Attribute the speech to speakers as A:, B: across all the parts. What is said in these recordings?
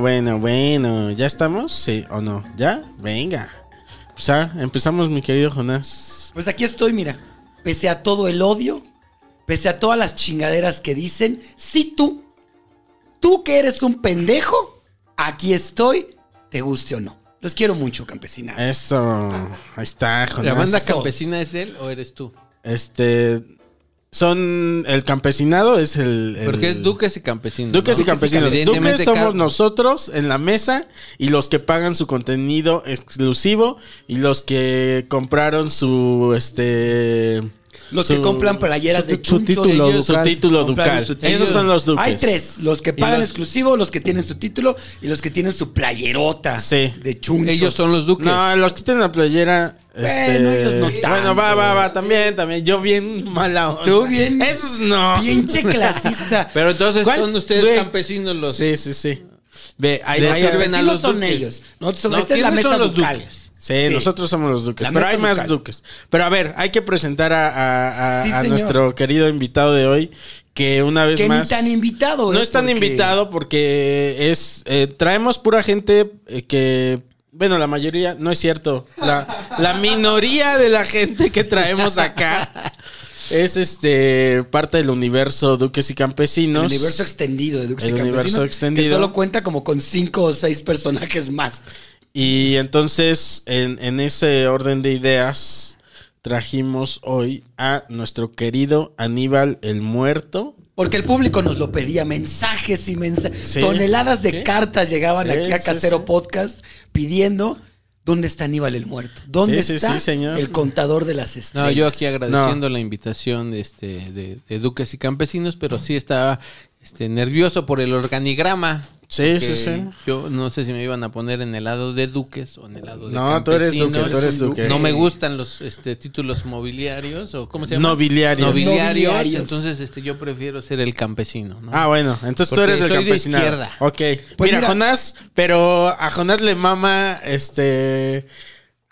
A: Bueno, bueno. ¿Ya estamos? Sí o no. ¿Ya? Venga. Pues ah, empezamos, mi querido Jonás.
B: Pues aquí estoy, mira. Pese a todo el odio, pese a todas las chingaderas que dicen, si tú, tú que eres un pendejo, aquí estoy, te guste o no. Los quiero mucho, campesina.
A: Eso. Ahí está, Jonás.
C: ¿La banda campesina es él o eres tú?
A: Este. Son. El campesinado es el. el-
C: Porque es duques y campesinos.
A: Duques y
C: ¿no?
A: campesinos. Duques somos nosotros en la mesa y los que pagan su contenido exclusivo y los que compraron su este
B: Los
A: su-
B: que compran playeras
A: su-
B: de
A: su
B: chunchos.
A: título
B: ellos
A: su título
B: compraron
A: ducal.
B: su título.
A: Esos son los duques.
B: Hay tres, los que pagan
C: los-
B: exclusivo, los que tienen su título y los que tienen su playerota
A: Sí.
B: de chunchos.
C: Ellos son los duques.
A: No, los que tienen la playera este
B: Bueno, ellos no tanto.
A: Bueno, va, va, va, también, también. Yo bien mala onda.
B: Tú bien-
A: Esos no.
B: Pinche clasista.
C: Pero entonces
A: ¿Cuál?
C: son ustedes campesinos los...
A: Sí, sí, sí. Ve, ahí
C: sirven a los
B: son
C: duques.
B: ellos. Nosotros somos-
C: No,
B: esta es la
C: ¿quiénes
B: mesa
C: son los
B: ducal.
C: duques?
A: Sí,
B: Sí.
A: nosotros somos los duques.
B: La
A: Pero hay más duques. Pero a ver, hay que presentar a, a- a-
B: Sí,
A: a
B: señor.
A: nuestro querido invitado de hoy. Que una vez
B: Que
A: más.
B: ni tan invitado.
A: No
B: ¿eh?
A: es tan
B: Porque-
A: invitado porque es. eh, traemos pura gente eh, que. Bueno, la mayoría, no es cierto. La, la minoría de la gente que traemos acá es este parte del universo Duques y
B: El
A: Campesinos.
B: universo extendido de Duques y
A: El
B: Campesinos,
A: universo extendido.
B: Que solo cuenta como con cinco o seis personajes más.
A: Y entonces, en, en ese orden de ideas, trajimos hoy a nuestro querido Aníbal el Muerto.
B: Porque el público nos lo pedía, mensajes y mensajes.
A: Sí.
B: Toneladas de
A: Sí.
B: cartas llegaban
A: Sí,
B: aquí a Casero
A: sí.
B: Podcast pidiendo dónde está Aníbal el Muerto. ¿Dónde está
A: sí, señor.
B: el contador de las estrellas?
C: No, yo aquí agradeciendo la invitación de, este, de, de duques y campesinos, pero sí estaba este, nervioso por el organigrama.
A: Sí, sí, sí.
C: Yo no sé si me iban a poner en el lado de duques o en el lado de
A: No, tú eres
C: campesinos.
A: duque, tú eres duque.
C: No me gustan los este, títulos mobiliarios o ¿cómo se llama?
A: Nobiliarios.
C: Nobiliarios.
B: Nobiliarios.
C: Entonces este, yo prefiero ser el campesino. ¿no?
A: Ah, bueno, entonces tú eres el
C: soy de izquierda.
A: Ok.
B: Pues
A: mira,
B: mira.
A: Jonás, pero a Jonás le mama este.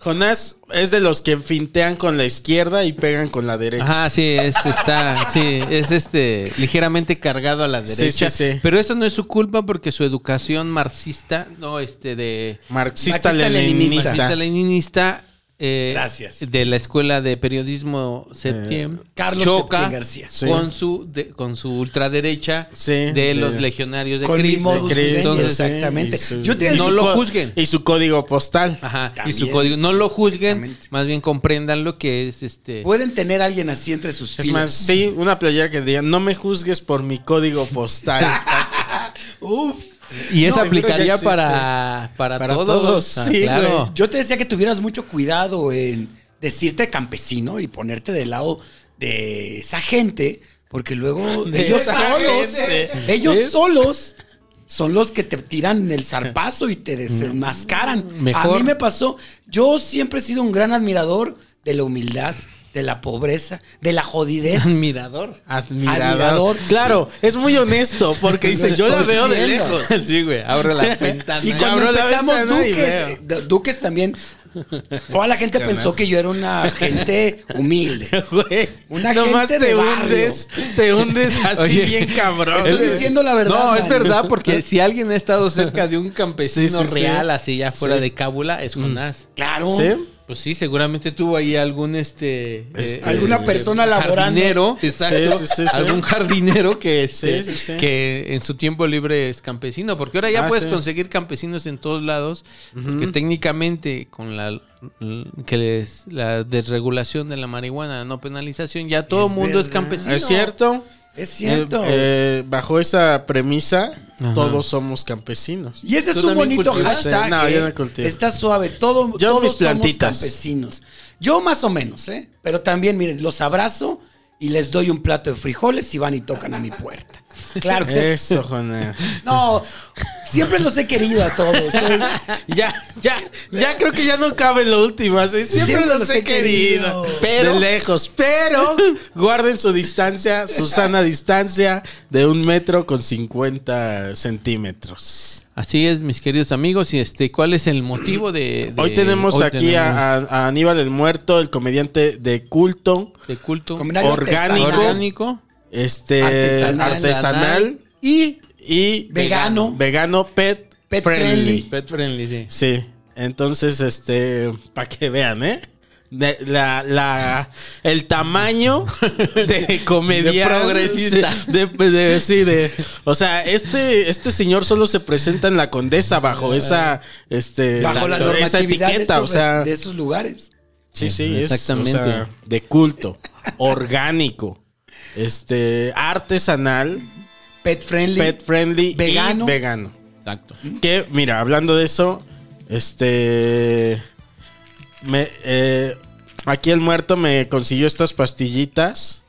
A: Jonás es de los que fintean con la izquierda y pegan con la derecha.
C: Ajá, sí, es, está, sí, es este ligeramente cargado a la
A: Sí,
C: derecha.
A: sí, sí.
C: Pero eso no es su culpa porque su educación marxista, no, este de
A: Marxista,
B: Marxista-leninista.
A: leninista.
C: leninista eh,
B: Gracias.
C: de la escuela de periodismo Septiembre
B: Carlos
C: choca
B: García.
A: Sí.
C: con su de- con su ultraderecha
A: Sí,
C: de,
A: de-
C: los legionarios de Cristo.
B: exactamente.
A: y su-
B: Yo te
C: No lo juzguen.
A: Y su código postal.
C: Ajá, y su código. No lo juzguen, más bien comprendan lo que es este.
B: Pueden tener a alguien así entre sus
A: Es
B: filas.
A: más, sí, una playera que diga, no me juzgues por mi código postal.
B: Uf.
C: Y eso
A: No,
C: aplicaría para, para,
A: Para
C: todos.
A: todos,
C: Ah,
A: sí,
C: claro.
A: güey.
B: Yo te decía que tuvieras mucho cuidado en decirte campesino y ponerte del lado de esa gente, porque luego
A: De
B: ellos solos,
A: gente.
B: ellos solos son los que te tiran el zarpazo y te desenmascaran.
C: Mejor.
B: A mí me pasó, yo siempre he sido un gran admirador de la humildad, de la pobreza, de la jodidez.
C: Admirador.
A: Admirador.
B: Admirador.
A: Claro, es muy honesto porque dice, yo la veo de lejos.
C: Sí, güey. Abre la ventana.
B: Y cuando
A: abro
B: empezamos
A: y
B: Duques, eh, Duques también, toda la gente pensó que yo era una gente humilde.
A: Güey,
B: Una
A: nomás
B: gente
A: te
B: de
A: hundes, te hundes así
C: Oye,
A: bien cabrón.
B: Estoy diciendo la verdad.
C: No, es verdad, porque si alguien ha estado cerca de un campesino
A: Sí, sí, sí.
C: real, así ya fuera
A: Sí.
C: de cábula, es Jonás.
B: Claro.
A: ¿Sí?
C: Pues sí, seguramente tuvo ahí algún este,
A: Este,
C: eh,
B: Alguna
C: eh,
B: persona laborando.
C: jardinero, exacto,
A: Sí, sí, sí, sí.
C: algún jardinero que este,
A: Sí, sí, sí.
C: que en su tiempo libre es campesino, porque ahora ya
A: Ah,
C: puedes
A: sí.
C: conseguir campesinos en todos lados, porque técnicamente con la que les- la desregulación de la marihuana, la no penalización, ya todo
B: Es
C: el mundo es campesino.
A: ¿Es cierto?
B: Es cierto.
A: Eh, eh, bajo esa premisa,
C: Ajá.
A: todos somos campesinos.
B: y ese es
C: ¿tú
B: un bonito hashtag.
A: No, yo
B: ¿eh?
A: no.
B: Está suave. Todo,
A: Yo
B: todos
A: mis
B: somos
A: plantitas.
B: campesinos. Yo más o menos, ¿eh? Pero también, miren, los abrazo y les doy un plato de frijoles y van y tocan a mi puerta. Claro que sí.
A: Eso, Jonás.
B: No, siempre los he querido a todos. ¿eh?
A: Ya, ya, ya creo que ya no cabe lo último. así, Siempre,
B: Siempre
A: los he querido.
B: Pero-
A: de lejos. Pero guarden su distancia, su sana distancia de un metro con 50 centímetros.
C: Así es, mis queridos amigos. Y este, ¿cuál es el motivo de, de-
A: Hoy tenemos
C: hoy
A: aquí
C: tenemos
A: a, a- Aníbal el Muerto, el comediante de culto,
C: de culto
A: orgánico.
C: orgánico
A: este
B: Artesanal.
A: artesanal
C: y
A: y
B: Vegano.
A: vegano pet,
B: Pet
A: friendly.
B: friendly.
C: pet friendly, sí.
A: Sí, entonces, este, para que vean, ¿eh? De- la, la, el tamaño de comediante.
C: De progresista.
A: De, de- sí, de- o sea, este, este señor solo se presenta en la condesa bajo esa, este,
B: Bajo la
A: esa
B: normatividad de
A: etiqueta,
B: esos,
A: o sea,
B: de esos lugares.
A: sí, sí,
C: Exactamente.
A: o sea, de culto, orgánico, este, artesanal,
B: Pet friendly.
A: pet friendly
B: Vegano.
A: y vegano.
C: Exacto.
A: Que, mira, hablando de eso, este. Me, eh, aquí el muerto me consiguió estas pastillitas.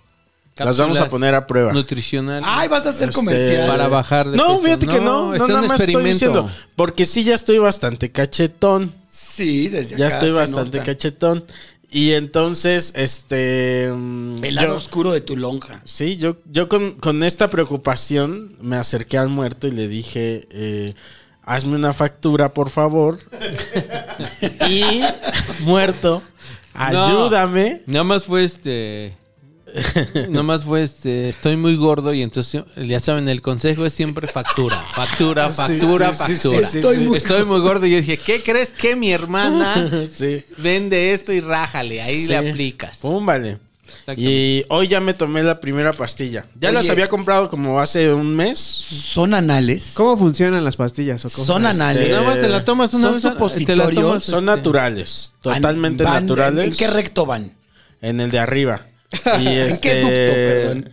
A: Las vamos a poner a prueba.
C: Nutricional.
B: Ay, vas a hacer
A: Este,
B: comercial.
C: para bajar de
A: No,
C: peso.
A: fíjate que no, no, nada más estoy diciendo. Porque sí, ya estoy bastante cachetón.
B: Sí, desde
A: Ya
B: acá
A: estoy
B: se
A: bastante
B: nota.
A: cachetón. Y entonces, este. mm,
B: El lado
A: yo-
B: oscuro de tu lonja.
A: Sí, yo, yo con, con esta preocupación me acerqué al muerto y le dije, eh, hazme una factura, por favor. y, muerto,
C: No.
A: ayúdame.
C: Nada más fue este. Nada más fue este. Estoy muy gordo y entonces ya saben, el consejo es siempre factura. Factura, factura,
A: sí, sí,
C: factura.
A: sí,
B: Estoy muy
C: Estoy muy gordo y yo dije, ¿qué crees que mi hermana
A: sí.
C: vende esto y rájale? Ahí
A: Sí.
C: le aplicas.
A: Pum, vale. Y hoy ya me tomé la primera pastilla. Ya
B: Oye.
A: las había comprado como hace un mes.
B: Son anales.
D: ¿Cómo funcionan las pastillas? O cómo?
B: Son anales.
C: Nada más te la tomas una
B: Son
C: vez. te la
B: supositorios.
C: tomas,
A: Son
C: este,
A: naturales, totalmente
B: Van-
A: naturales.
B: ¿En qué recto van?
A: En el de arriba. Y
B: ¿En
A: este,
B: qué ducto, perdón?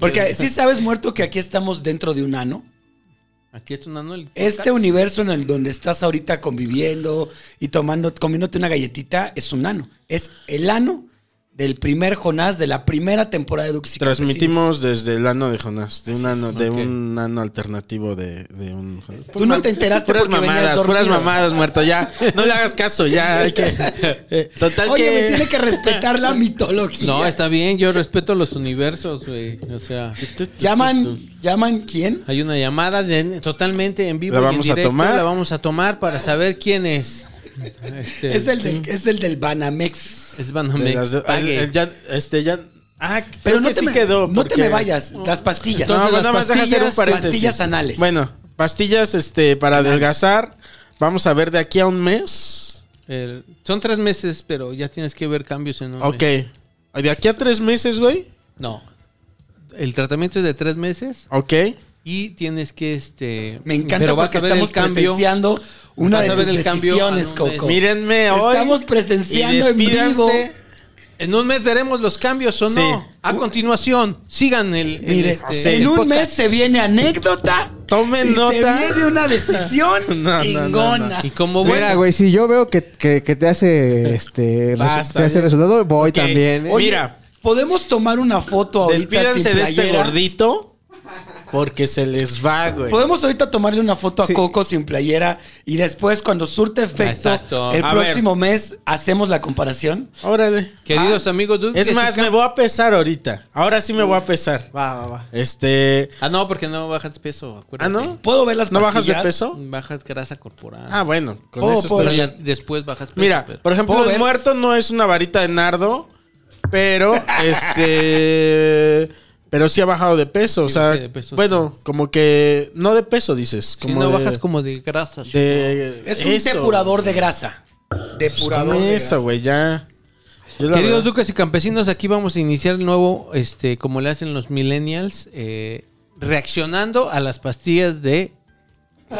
B: Porque sí sabes, muerto, que aquí estamos dentro de un ano.
C: Aquí es un ano el
B: Este universo en el donde estás ahorita conviviendo y tomando, comiéndote una galletita es un ano. Es el ano del primer Jonás de la primera temporada de Dux y
A: Transmitimos desde el ano de Jonás, de un ano, de
C: Ok.
A: un ano alternativo de, de un.
B: Tú no te enteraste
A: puras
B: porque venías
A: mamadas, puras
B: dormido.
A: mamadas, muerto. Ya, no le hagas caso, ya hay que. eh, total
B: Oye,
A: que.
B: me tiene que respetar la mitología.
C: No, está bien, yo respeto los universos, güey. O sea,
B: ¿Llaman, ¿Llaman quién?
C: hay una llamada de- totalmente en vivo
A: ¿La
C: y en
A: vamos a
C: directo.
A: tomar?
C: La vamos a tomar para saber quién es. Este,
B: Es el, del, es el del Banamex.
C: Es Banamex.
A: las de- el-
C: Pague.
A: el ya, este ya. Ah,
B: Pero no,
A: que
B: te,
A: sí
B: me,
A: quedó.
B: no te me vayas. Las pastillas.
A: No,
C: Entonces,
A: nada
C: las
A: más deja hacer un paréntesis.
B: pastillas anales.
A: Bueno, pastillas este para adelgazar. Vamos a ver de aquí a un mes.
C: El- son tres meses, pero ya tienes que ver cambios en un
A: Ok.
C: mes.
A: De aquí a tres meses, güey.
C: No. El tratamiento es de tres meses
A: Ok.
C: Y tienes que este.
B: Me encanta
C: pero
B: porque estamos
C: cambio.
B: presenciando una de tus
C: el
B: decisiones. Coco.
A: Mírenme hoy.
B: Estamos presenciando
A: y
B: en vivo.
C: En un mes veremos los cambios o
A: Sí.
C: no. A continuación, sigan el. el,
B: Mire,
C: este,
B: en
C: el
B: un
C: podcast.
B: mes se viene anécdota.
A: Tomen
B: y
A: nota.
B: Se viene una decisión
A: No, no, no,
B: chingona.
C: Y como
D: Mira,
C: bueno.
D: güey, si yo veo que, que- que te hace este
A: Basta,
D: te hace resultado, voy también. ¿eh?
B: Oye,
A: Mira.
B: ¿podemos tomar una foto ahorita
A: Despídanse
B: sin
A: de este gordito. Porque se les va, güey.
B: Podemos ahorita tomarle una foto
D: Sí.
B: a Coco sin playera y después cuando surte efecto
C: Exacto.
B: el
A: A
B: próximo mes hacemos la comparación.
A: Órale.
C: Queridos amigos, duques
A: Es más, me voy a pesar ahorita. Ahora sí me voy a pesar.
D: Va, va, va.
A: Este.
C: Ah, no, porque no bajas peso.
A: Ah,
C: Acuérdate.
A: ¿no?
B: ¿Puedo ver las
A: ¿No bajas de peso?
C: Bajas grasa corporal.
A: Ah, bueno. Con
B: Oh,
A: eso estoy
C: ya después bajas peso.
A: Mira,
C: pero-
A: por ejemplo,
B: ¿Puedo
A: el
B: ver?
A: muerto no es una varita de nardo, pero este. Pero sí ha bajado de peso. o sea,
C: de peso,
A: bueno, como que. No de peso, dices. Como
C: no
A: de-
C: bajas como de grasa.
A: de-
B: Es un
A: eso.
B: depurador de grasa. Depurador de grasa.
A: güey, ya. Yo
C: Queridos duques y campesinos, aquí vamos a iniciar el nuevo, este, como le hacen los millennials, eh, reaccionando a las pastillas de,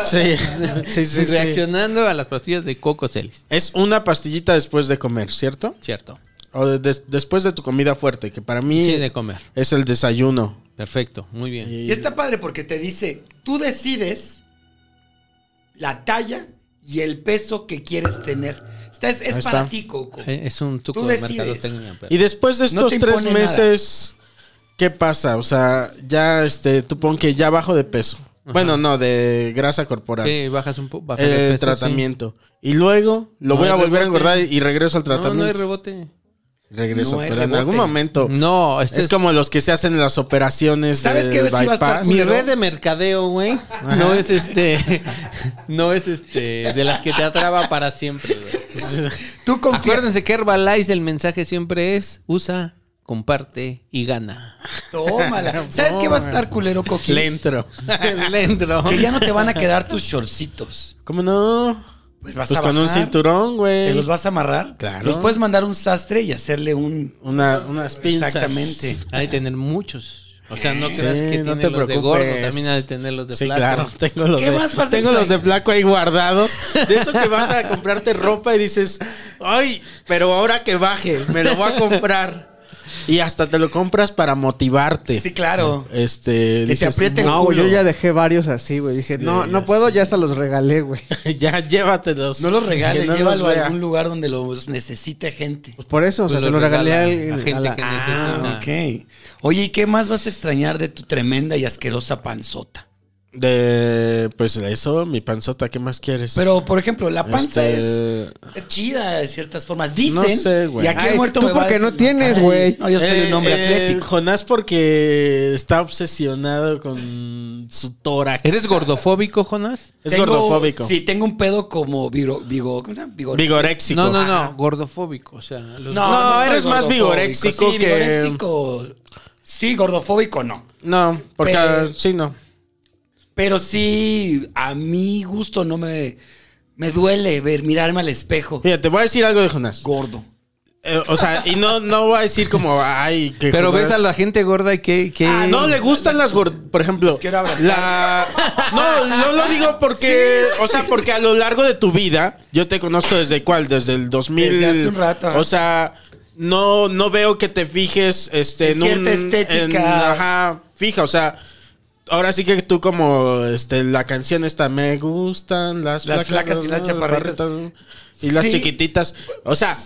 A: Sí, sí, sí, sí.
C: reaccionando a las pastillas de Coco Celis,
A: Es una pastillita después de comer, ¿cierto?
C: cierto.
A: O de- des- después de tu comida fuerte, que para mí
C: Sí, de comer.
A: es el desayuno.
C: Perfecto, muy bien.
B: Y está padre porque te dice, tú decides la talla y el peso que quieres tener. Esta es, para ti, Coco.
C: Eh, Es un truco
B: Tú
C: de
B: decides.
C: mercadotecnia. pero-
A: Y después de
B: No
A: estos tres
B: nada.
A: meses ¿qué pasa? O sea, ya, este, tú pon que ya bajo de peso. Bueno, no, de grasa corporal.
C: Sí, bajas un poco.
A: el tratamiento. Y luego lo
C: No
A: voy a volver a engordar y regreso al
C: No, no hay
A: tratamiento.
C: rebote.
A: Regreso,
B: No
A: pero en algún momento.
C: No, este
A: es como los que se hacen las operaciones
B: ¿Sabes qué? Sí va a estar
A: bypass.
C: Mi red de mercadeo, güey, no es este, no es este, de las que te atrapa para siempre, güey.
B: Tú confías.
C: Acuérdense que Herbalife el mensaje siempre es usa, comparte y gana.
B: Tómala. ¿Sabes qué va a estar culero, Coquis?
A: Le entro.
C: Le entro.
B: Que ya no te van a quedar tus shortcitos.
A: ¿Cómo no?
B: Pues vas
A: Pues
B: a
A: con un cinturón, güey.
B: ¿Te los vas a amarrar?
A: Claro.
B: Los puedes mandar a un sastre y hacerle un...
A: Una, unas pinzas.
B: Exactamente.
C: Hay que tener muchos. O sea, no
A: Sí,
C: creas que
A: no
C: tiene
A: te
C: los de
A: preocupes.
C: gordo, también hay que tener los de
A: Sí,
C: flaco.
A: claro. Tengo los,
B: ¿Qué
A: de,
B: más vas a
A: tengo los de flaco ahí guardados. De eso que vas a comprarte ropa y dices, ay, pero ahora que baje, me lo voy a comprar. Y hasta te lo compras para motivarte.
B: Sí, claro.
A: Este,
B: Que te
A: dices,
B: apriete el
D: No, güey,
B: culo.
D: yo ya dejé varios así, güey. Dije,
A: Sí,
D: no, no puedo, ya hasta los regalé, güey.
A: ya llévatelos.
B: No los regales,
A: no
B: llévalo
A: los
B: a algún lugar donde los necesite gente.
D: Pues por eso, o sea,
C: Pues
D: se
C: lo
D: regalé a,
C: regala
D: alguien-
C: a gente
D: a la-
C: que
B: Ah,
C: necesita.
B: ok. Oye, ¿y qué más vas a extrañar de tu tremenda y asquerosa panzota?
A: De, pues eso, mi panzota, ¿qué más quieres?
B: Pero, por ejemplo, la panza
A: Este,
B: es, es chida de ciertas formas. Dicen.
A: No sé, güey.
B: Y aquí el
D: Ay,
B: muerto
D: tú
B: me
D: porque no tienes, güey.
B: No, yo soy
A: eh,
B: un hombre
A: eh,
B: atlético.
A: Jonás porque está obsesionado con su tórax.
C: ¿Eres gordofóbico, Jonas?
A: Es
B: Tengo-
A: gordofóbico.
B: Sí, tengo un pedo como vigo, vigo, ¿cómo se llama? Vigor-
A: Vigoréxico.
C: No, no,
B: Ajá.
C: no, gordofóbico, o sea, los-
A: No,
B: soy
A: eres más vigoréxico
B: sí,
A: que-
B: vigoréxico. Sí, gordofóbico no.
A: No, porque
B: Pero-
A: sí, no.
B: Pero sí, a mi gusto no me, me duele ver, mirarme al espejo.
A: Mira, te voy a decir algo de Jonás.
B: Gordo.
A: Eh, o sea, y no, no voy a decir como, ay, que
C: Pero
A: Jonás-
C: ves a la gente gorda y que... que...
A: Ah, no le gustan las gordas. Por ejemplo,
B: quiero abrazar.
A: la. No, no lo digo porque. O sea, porque a lo largo de tu vida, yo te conozco desde cuál, desde el 2000.
B: Desde hace un rato.
A: O sea, no, no veo que te fijes este,
B: En
A: en,
B: cierta
A: un.
B: estética.
A: en- ajá, fija, o sea. Ahora sí que tú como este la canción esta me gustan las,
B: Las flacas y las chaparritas.
A: y las chiquititas. O sea,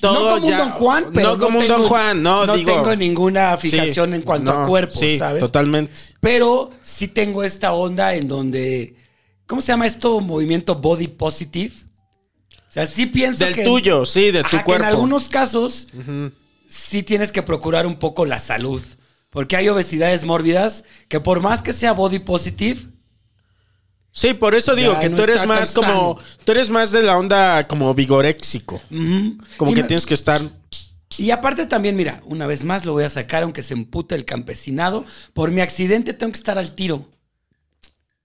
A: todo
B: no como
A: ya-
B: un Don Juan, pero
A: no como un Don Juan, no,
B: no
A: digo.
B: tengo ninguna fijación
A: Sí,
B: en cuanto a
A: no,
B: cuerpo,
A: sí,
B: ¿sabes?
A: Totalmente.
B: Pero sí tengo esta onda en donde. ¿Cómo se llama esto? Movimiento body positive. O sea, sí pienso
A: Del
B: que.
A: tuyo, sí, de tu
B: Ajá, que
A: cuerpo.
B: en algunos casos sí tienes que procurar un poco la salud. Porque hay obesidades mórbidas que por más que sea body positive,
A: Sí, por eso digo
B: Ya
A: que
B: no
A: tú eres más como.
B: sano.
A: Tú eres más de la onda como vigoréxico. Como
B: Y
A: que
B: me-
A: tienes que estar.
B: Y aparte también, mira, una vez más lo voy a sacar, aunque se empute el campesinado. Por mi accidente tengo que estar al tiro.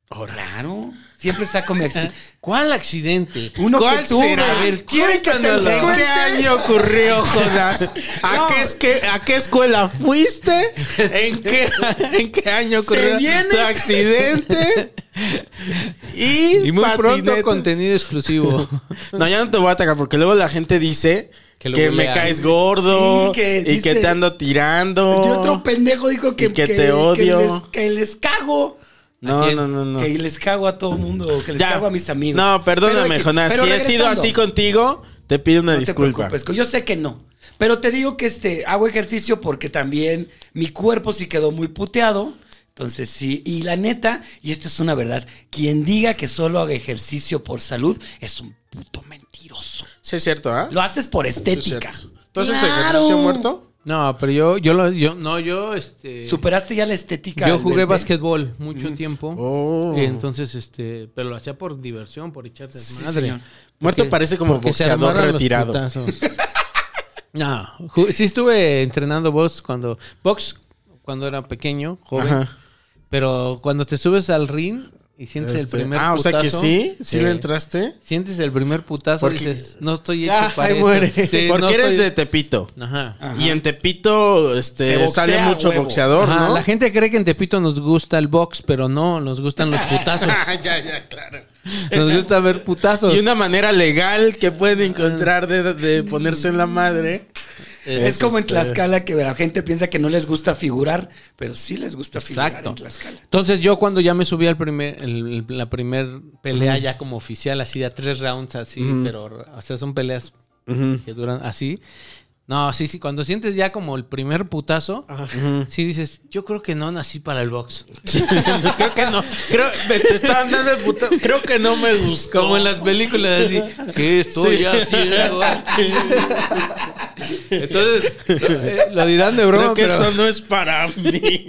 B: Claro. Siempre saco mi accidente.
C: ¿Cuál accidente?
B: Uno
A: ¿Cuál
B: que tuve.
A: será?
B: A ver, ¿quieren que se los
A: ¿En
B: cuente?
A: qué año ocurrió, Jonás? ¿A,
B: No.
A: qué, es que, ¿A qué escuela fuiste? ¿En qué, ¿En qué año ocurrió tu accidente? Y,
C: Y muy pronto contenido exclusivo.
A: No, ya no te voy a atacar porque luego la gente dice
C: Que
A: me caes gordo
B: Sí, que
A: y
B: dice-
A: que te ando tirando.
B: Y otro pendejo dijo que,
A: que te odio.
B: Que les, que les cago.
A: No, no, no, no.
B: Que les cago a todo mundo. Que les
A: Ya.
B: cago a mis amigos.
A: No, perdóname,
B: Pero-
A: Jonás. Si he sido así contigo, te pido una
B: No te
A: disculpa.
B: preocupes, yo sé que no. Pero te digo que este, hago ejercicio porque también mi cuerpo sí quedó muy puteado. Entonces sí, y la neta, y esta es una verdad, quien diga que solo haga ejercicio por salud es un puto mentiroso.
A: Sí, es cierto, ¿ah?
B: Lo haces por
A: Sí, es
B: estética.
A: cierto. ¿Tú haces
B: Claro.
A: ejercicio muerto?
C: No, pero yo, yo lo, yo, no, yo, este,
B: Superaste ya la estética.
C: yo jugué
B: verte?
C: básquetbol mucho tiempo.
A: Oh.
C: Y entonces, este, pero lo hacía por diversión, por echar
B: Sí, señor.
A: Muerto
C: Porque-
A: parece como boxeador retirado.
C: no, sí estuve entrenando box cuando, box cuando era pequeño, joven.
A: Ajá.
C: Pero cuando te subes al ring y sientes
A: Este,
C: el primer
A: ah,
C: putazo.
A: o sea que sí, sí, le entraste.
C: Sientes el primer putazo
A: Porque-
C: y dices, no estoy hecho
D: Ya,
C: para
D: ahí
C: esto.
D: muere.
C: Sí,
A: Porque
C: no
A: eres
C: estoy-
A: de Tepito.
C: Ajá.
B: Ajá.
A: Y en Tepito este,
B: boxea
A: sale mucho
B: huevo.
A: boxeador,
C: Ajá,
A: ¿no?
C: La gente cree que en Tepito nos gusta el box, pero no, nos gustan los putazos.
A: ya, ya, claro.
C: Nos gusta ver putazos.
A: Y una manera legal que pueden encontrar de, de ponerse en la madre.
B: Es como en
A: este,
B: Tlaxcala que la gente piensa que no les gusta figurar, pero sí les gusta figurar
C: Exacto.
B: en Tlaxcala.
C: Entonces yo cuando ya me subí al primer, el- la primer pelea ya como oficial, así de a tres rounds así, pero o sea, son peleas que duran así. No, sí, sí, cuando sientes ya como el primer putazo, sí dices, yo creo que no nací para el box.
A: creo que no. Creo, me- te estaban dando el puta- Creo que no me gustó.
C: Como en las películas así, ¿qué estoy
A: Sí.
C: haciendo aquí? Entonces, eh, lo dirán de broma,
A: Creo que
C: pero-
A: esto no es para mí.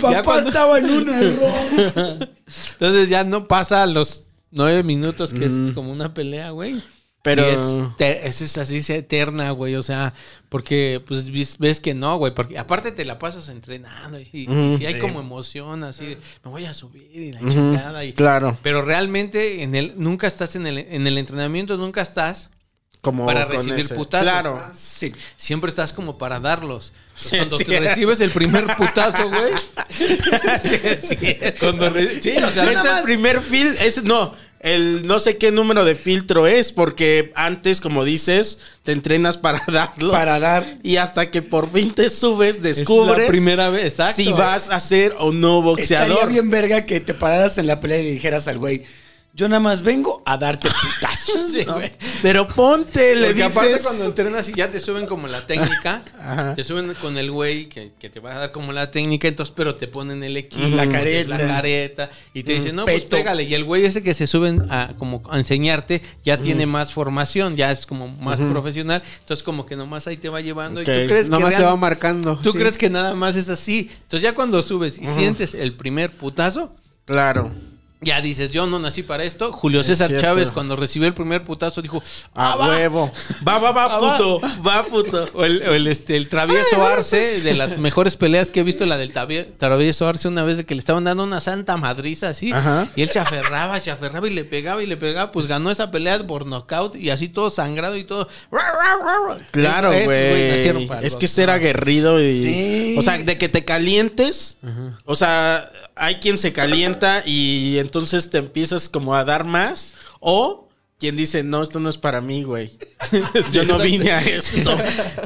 B: Papá
C: cuando-
B: estaba en un error.
C: entonces ya no pasa a los nueve minutos, que es como una pelea, güey.
A: Pero-
C: Y es, es, así es eterna, güey. O sea, porque pues ves, ves que no, güey. Porque aparte te la pasas entrenando y, sí hay como emoción así de, me voy a subir y la chingada. Y,
A: Claro.
C: Pero realmente en el, nunca estás en el, en el entrenamiento, nunca estás
A: Como
C: para recibir
A: ese.
C: putazos.
A: Claro.
B: Sí.
C: Siempre estás como para darlos.
A: Sí,
C: Cuando
A: sí.
C: te recibes el primer putazo, güey.
A: sí, sí.
C: Cuando re- sí, o sea,
A: es el primer fil, es no, el no sé qué número de filtro es, porque antes, como dices, te entrenas para darlo.
B: Para dar.
A: Y hasta que por fin te subes,
C: es
A: descubres
C: la primera vez, exacto.
A: si vas a ser o no
B: Estaría
A: boxeador.
B: bien verga que te pararas en la pelea y le dijeras al güey, yo nada más vengo a darte putazos.
C: Sí,
A: ¿no?
C: güey.
A: Pero ponte, le
C: Porque
A: dices.
C: aparte cuando entrenas y ya te suben como la técnica,
A: Ajá.
C: te suben con el güey que, que te va a dar como la técnica, entonces pero te ponen el equipo,
B: La careta.
C: la careta y te dicen, no, pues pégale. Y el güey ese que se suben a como a enseñarte ya tiene más formación, ya es como más profesional, entonces como que nomás ahí te va llevando y tú crees que
D: te va marcando.
C: tú
D: sí.
C: crees que nada más es así. Entonces ya cuando subes y sientes el primer putazo,
A: Claro.
C: Ya dices, yo no nací para esto. Julio
A: Es
C: César
A: cierto.
C: Chávez cuando recibió el primer putazo dijo,
A: A
C: "Ah, va".
A: huevo. Va, va, va,
C: Ah, va.
A: puto. Va, puto.
C: O el, o el, este, el travieso Arce, de las mejores peleas que he visto, la del travieso Arce, una vez de que le estaban dando una santa madriza así.
A: Ajá.
C: Y él se aferraba, se aferraba y le pegaba y le pegaba. Pues ganó esa pelea por knockout y así todo sangrado y todo.
A: Claro, güey.
C: nacieron para el
A: Es que ser aguerrido y.
B: Sí.
A: O sea, de que te calientes. O sea, hay quien se calienta y entonces te empiezas como a dar más. O quien dice, no, esto no es para mí, güey. Yo no vine a esto.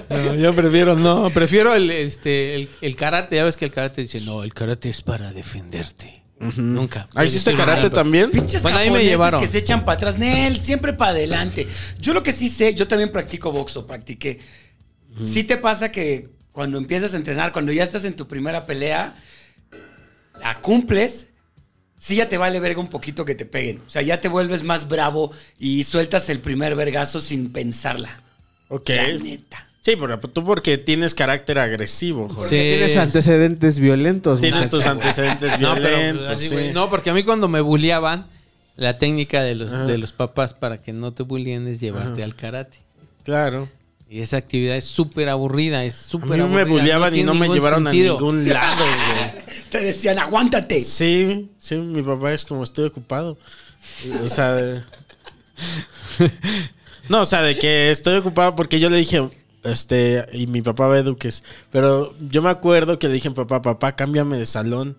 C: No, yo prefiero no, prefiero el, este, el, el karate. Ya ves que el karate dice, no, el karate es para defenderte. Nunca.
A: ¿Ah, hiciste karate también?
B: Pinches
C: Bueno, ahí me llevaron.
B: que se echan para atrás. Nel, siempre para adelante. Yo lo que sí sé, yo también practico boxo, practiqué. Sí te pasa que cuando empiezas a entrenar, cuando ya estás en tu primera pelea, la cumples, sí ya te vale verga un poquito que te peguen. O sea, ya te vuelves más bravo y sueltas el primer vergazo sin pensarla.
A: Ok.
B: La neta.
A: Sí, pero tú porque tienes carácter agresivo, joder.
C: Sí.
D: Tienes antecedentes violentos.
A: Tienes
D: muchacho.
A: tus antecedentes
C: No, pero,
A: violentos.
C: así,
A: sí.
C: güey. No, porque a mí cuando me bulleaban, la técnica de los, de los papás para que no te bulleen es llevarte al karate.
A: Claro.
C: Y esa actividad es súper aburrida, es
A: A
C: súper
A: mí
C: aburrida.
A: me bulleaban y no me llevaron
C: sentido.
A: a ningún lado, güey.
B: Te decían, aguántate.
A: Sí, sí, mi papá es como estoy ocupado. O sea, de- no, o sea, de que estoy ocupado porque yo le dije, este, y mi papá ve Duques, pero yo me acuerdo que le dije a mi papá, papá, cámbiame de salón.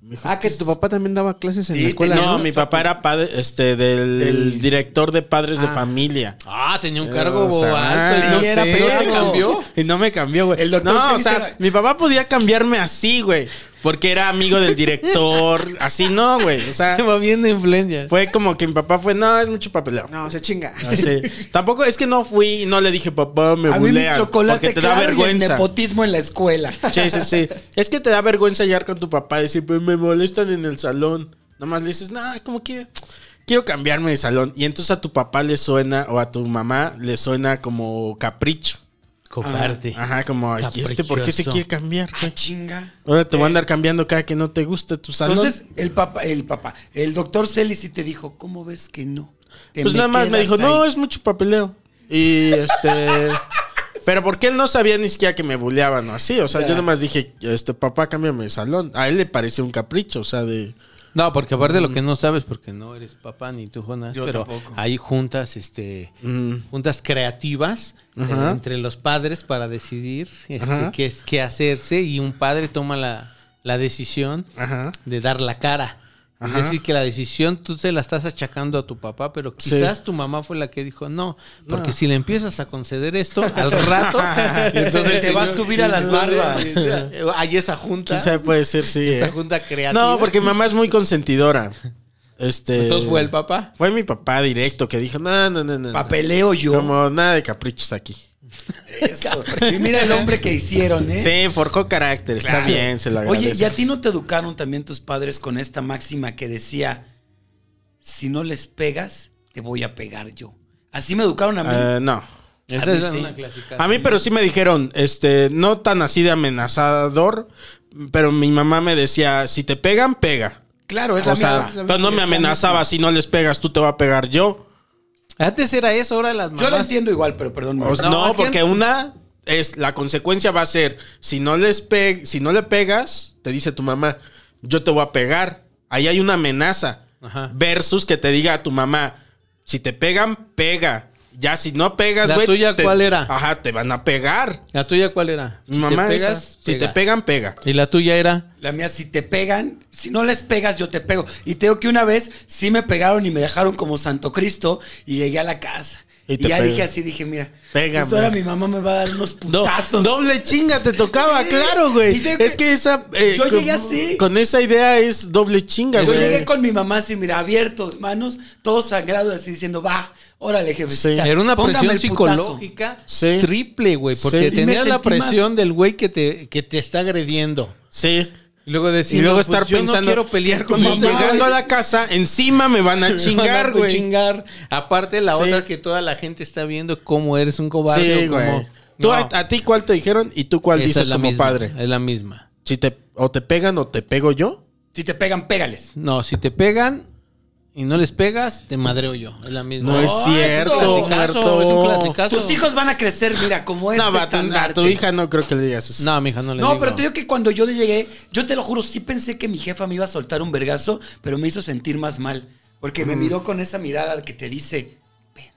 A: Dijo,
D: Ah,
A: "Es
D: que tu papá también daba clases en
B: Sí,
D: la escuela.
A: No, mi papá era padre, este, del,
B: Del-
A: director de padres de
D: Ah.
A: familia.
C: Ah, tenía un cargo
A: O sea,
C: alto y no,
B: sí, era
C: no te cambió.
A: Y no me cambió, güey.
B: El doctor
A: No, o sea,
B: era-
A: mi papá podía cambiarme así, güey. Porque era amigo del director. así no, güey. O sea,
C: Va bien de influencia.
A: fue como que mi papá fue, no, es mucho papeleo.
D: No, se chinga.
A: Así. Tampoco es que no fui y no le dije, papá, me
B: a mí mi
A: bulean",
B: chocolate
A: Porque te da
B: claro y el
A: vergüenza.
B: nepotismo en la escuela.
A: Sí, sí, sí. Es que te da vergüenza hallar con tu papá y decir, pues me molestan en el salón. Nomás le dices, no, como que quiero cambiarme de salón. Y entonces a tu papá le suena, o a tu mamá le suena como capricho.
C: Cobarde.
A: Ajá, como, ¿y este por qué se quiere cambiar?
B: Ah, chinga.
A: Ahora te voy a andar cambiando cada que no te guste tu salón.
B: Entonces, el papá, el papá, el doctor Celis sí te dijo, ¿cómo ves que no? Te
A: pues nada más me dijo, no,
B: ahí".
A: es mucho papeleo. Y este. Pero porque él no sabía ni siquiera que me bulleaban o así. O sea,
B: Ya.
A: yo nada más dije, este papá, cámbiame de salón. A él le pareció un capricho, o sea, de.
C: No, porque aparte lo que no sabes, porque no eres papá ni tú, Jonas,
B: Yo
C: pero
B: tampoco.
C: hay juntas, este,
A: mm,
C: juntas creativas eh,
A: Ajá.
C: entre los padres para decidir este,
A: Ajá.
C: qué, es, qué hacerse y un padre toma la, la decisión
A: Ajá.
C: de dar la cara.
A: Ajá.
C: Es decir, que la decisión tú se la estás achacando a tu papá, pero
A: Sí.
C: quizás tu mamá fue la que dijo no, porque
A: No.
C: si le empiezas a conceder esto al rato,
B: Se te va a subir a las barbas.
C: Hay esa junta,
A: ¿Quién sabe? Puede ser, sí.
C: esa
A: ¿eh?
C: junta creativa.
A: No, porque mi mamá es muy consentidora. Este.
C: entonces fue el papá.
A: Fue mi papá directo que dijo, no, no, no, no. no.
B: Papeleo yo.
A: Como nada de caprichos aquí.
B: Eso. Y mira el hombre que hicieron, ¿eh?
A: Sí, forjó carácter, está bien, se lo agradece.
B: Oye, ¿y a ti no te educaron también tus padres con esta máxima que decía, si no les pegas, te voy a pegar yo? Así me educaron a mí.
A: Eh, no.
C: Esa
B: mí
C: es
B: sí.
C: una clásica.
A: A mí, pero sí me dijeron, este, no tan así de amenazador, pero mi mamá me decía, si te pegan, pega.
B: claro, es la
A: O sea,
B: misma.
A: pero no me
B: la
A: amenazaba, si no les pegas, tú te vas a pegar yo.
C: Antes era eso, ahora las mamás.
B: Yo lo entiendo igual, pero perdón.
C: No,
A: no, porque una es la consecuencia va a ser si no les pe si no le pegas, te dice tu mamá, yo te voy a pegar. Ahí hay una amenaza.
C: Ajá.
A: Versus que te diga a tu mamá, si te pegan, pega. Ya si no pegas,
C: ¿La
A: güey.
C: tuya
A: te-
C: cuál era?
A: Ajá, te van a pegar.
C: ¿La tuya cuál era?
A: Mi mamá
C: te
A: esa, si
C: pega.
A: te pegan, pega.
C: ¿Y la tuya era?
B: La mía, si te pegan, si no les pegas, yo te pego. Y te digo que una vez sí me pegaron y me dejaron como Santo Cristo y llegué a la casa.
A: Y
B: ya dije así, dije, mira,
A: Pégame.
B: pues ahora mi mamá me va a dar unos
A: Do-
B: putazos.
A: doble chinga te tocaba,
B: Sí.
A: claro, güey. Es que esa. eh,
B: Yo
A: con-
B: llegué así.
A: Con esa idea es doble chinga,
B: Yo
A: güey.
B: llegué con mi mamá así, mira, abiertos, manos, todo sangrado, así diciendo, va, órale, jefecita.
A: Sí.
C: Era una presión
B: el putazo".
C: psicológica
A: Sí.
C: triple, güey. Porque tenías la presión
B: más-
C: del güey que te, que te está agrediendo.
A: Sí.
C: Y luego decir,
A: Y luego
C: no,
A: estar
C: pues yo
A: pensando.
C: no quiero pelear con mamá.
A: llegando a la casa, encima me van a
C: Me van
A: chingar,
C: a
A: güey.
C: chingar. Aparte, la
A: Sí.
C: otra que toda la gente está viendo cómo eres un cobarde.
A: Sí,
C: o cómo-
A: güey. ¿Tú,
C: No,
A: a, a ti cuál te dijeron y tú cuál
C: esa
A: dices
C: es la
A: como
C: misma,
A: padre?
C: Es la misma.
A: Si te, o te pegan o te pego yo.
B: Si te pegan, pégales.
C: No, si te pegan y no les pegas, te madreo yo. Es la misma.
A: No es
B: Oh,
A: cierto, muerto.
C: Es un clasicazo.
B: Tus hijos van a crecer, mira, como este
A: No, va, a tu, a
B: estandarte.
A: tu hija no creo que le digas eso.
C: No, mija, no le
B: No,
C: digo.
B: pero te digo que cuando yo llegué, yo te lo juro, sí pensé que mi jefa me iba a soltar un vergazo, pero me hizo sentir más mal. Porque
A: Mm.
B: me miró con esa mirada que te dice, pendejo.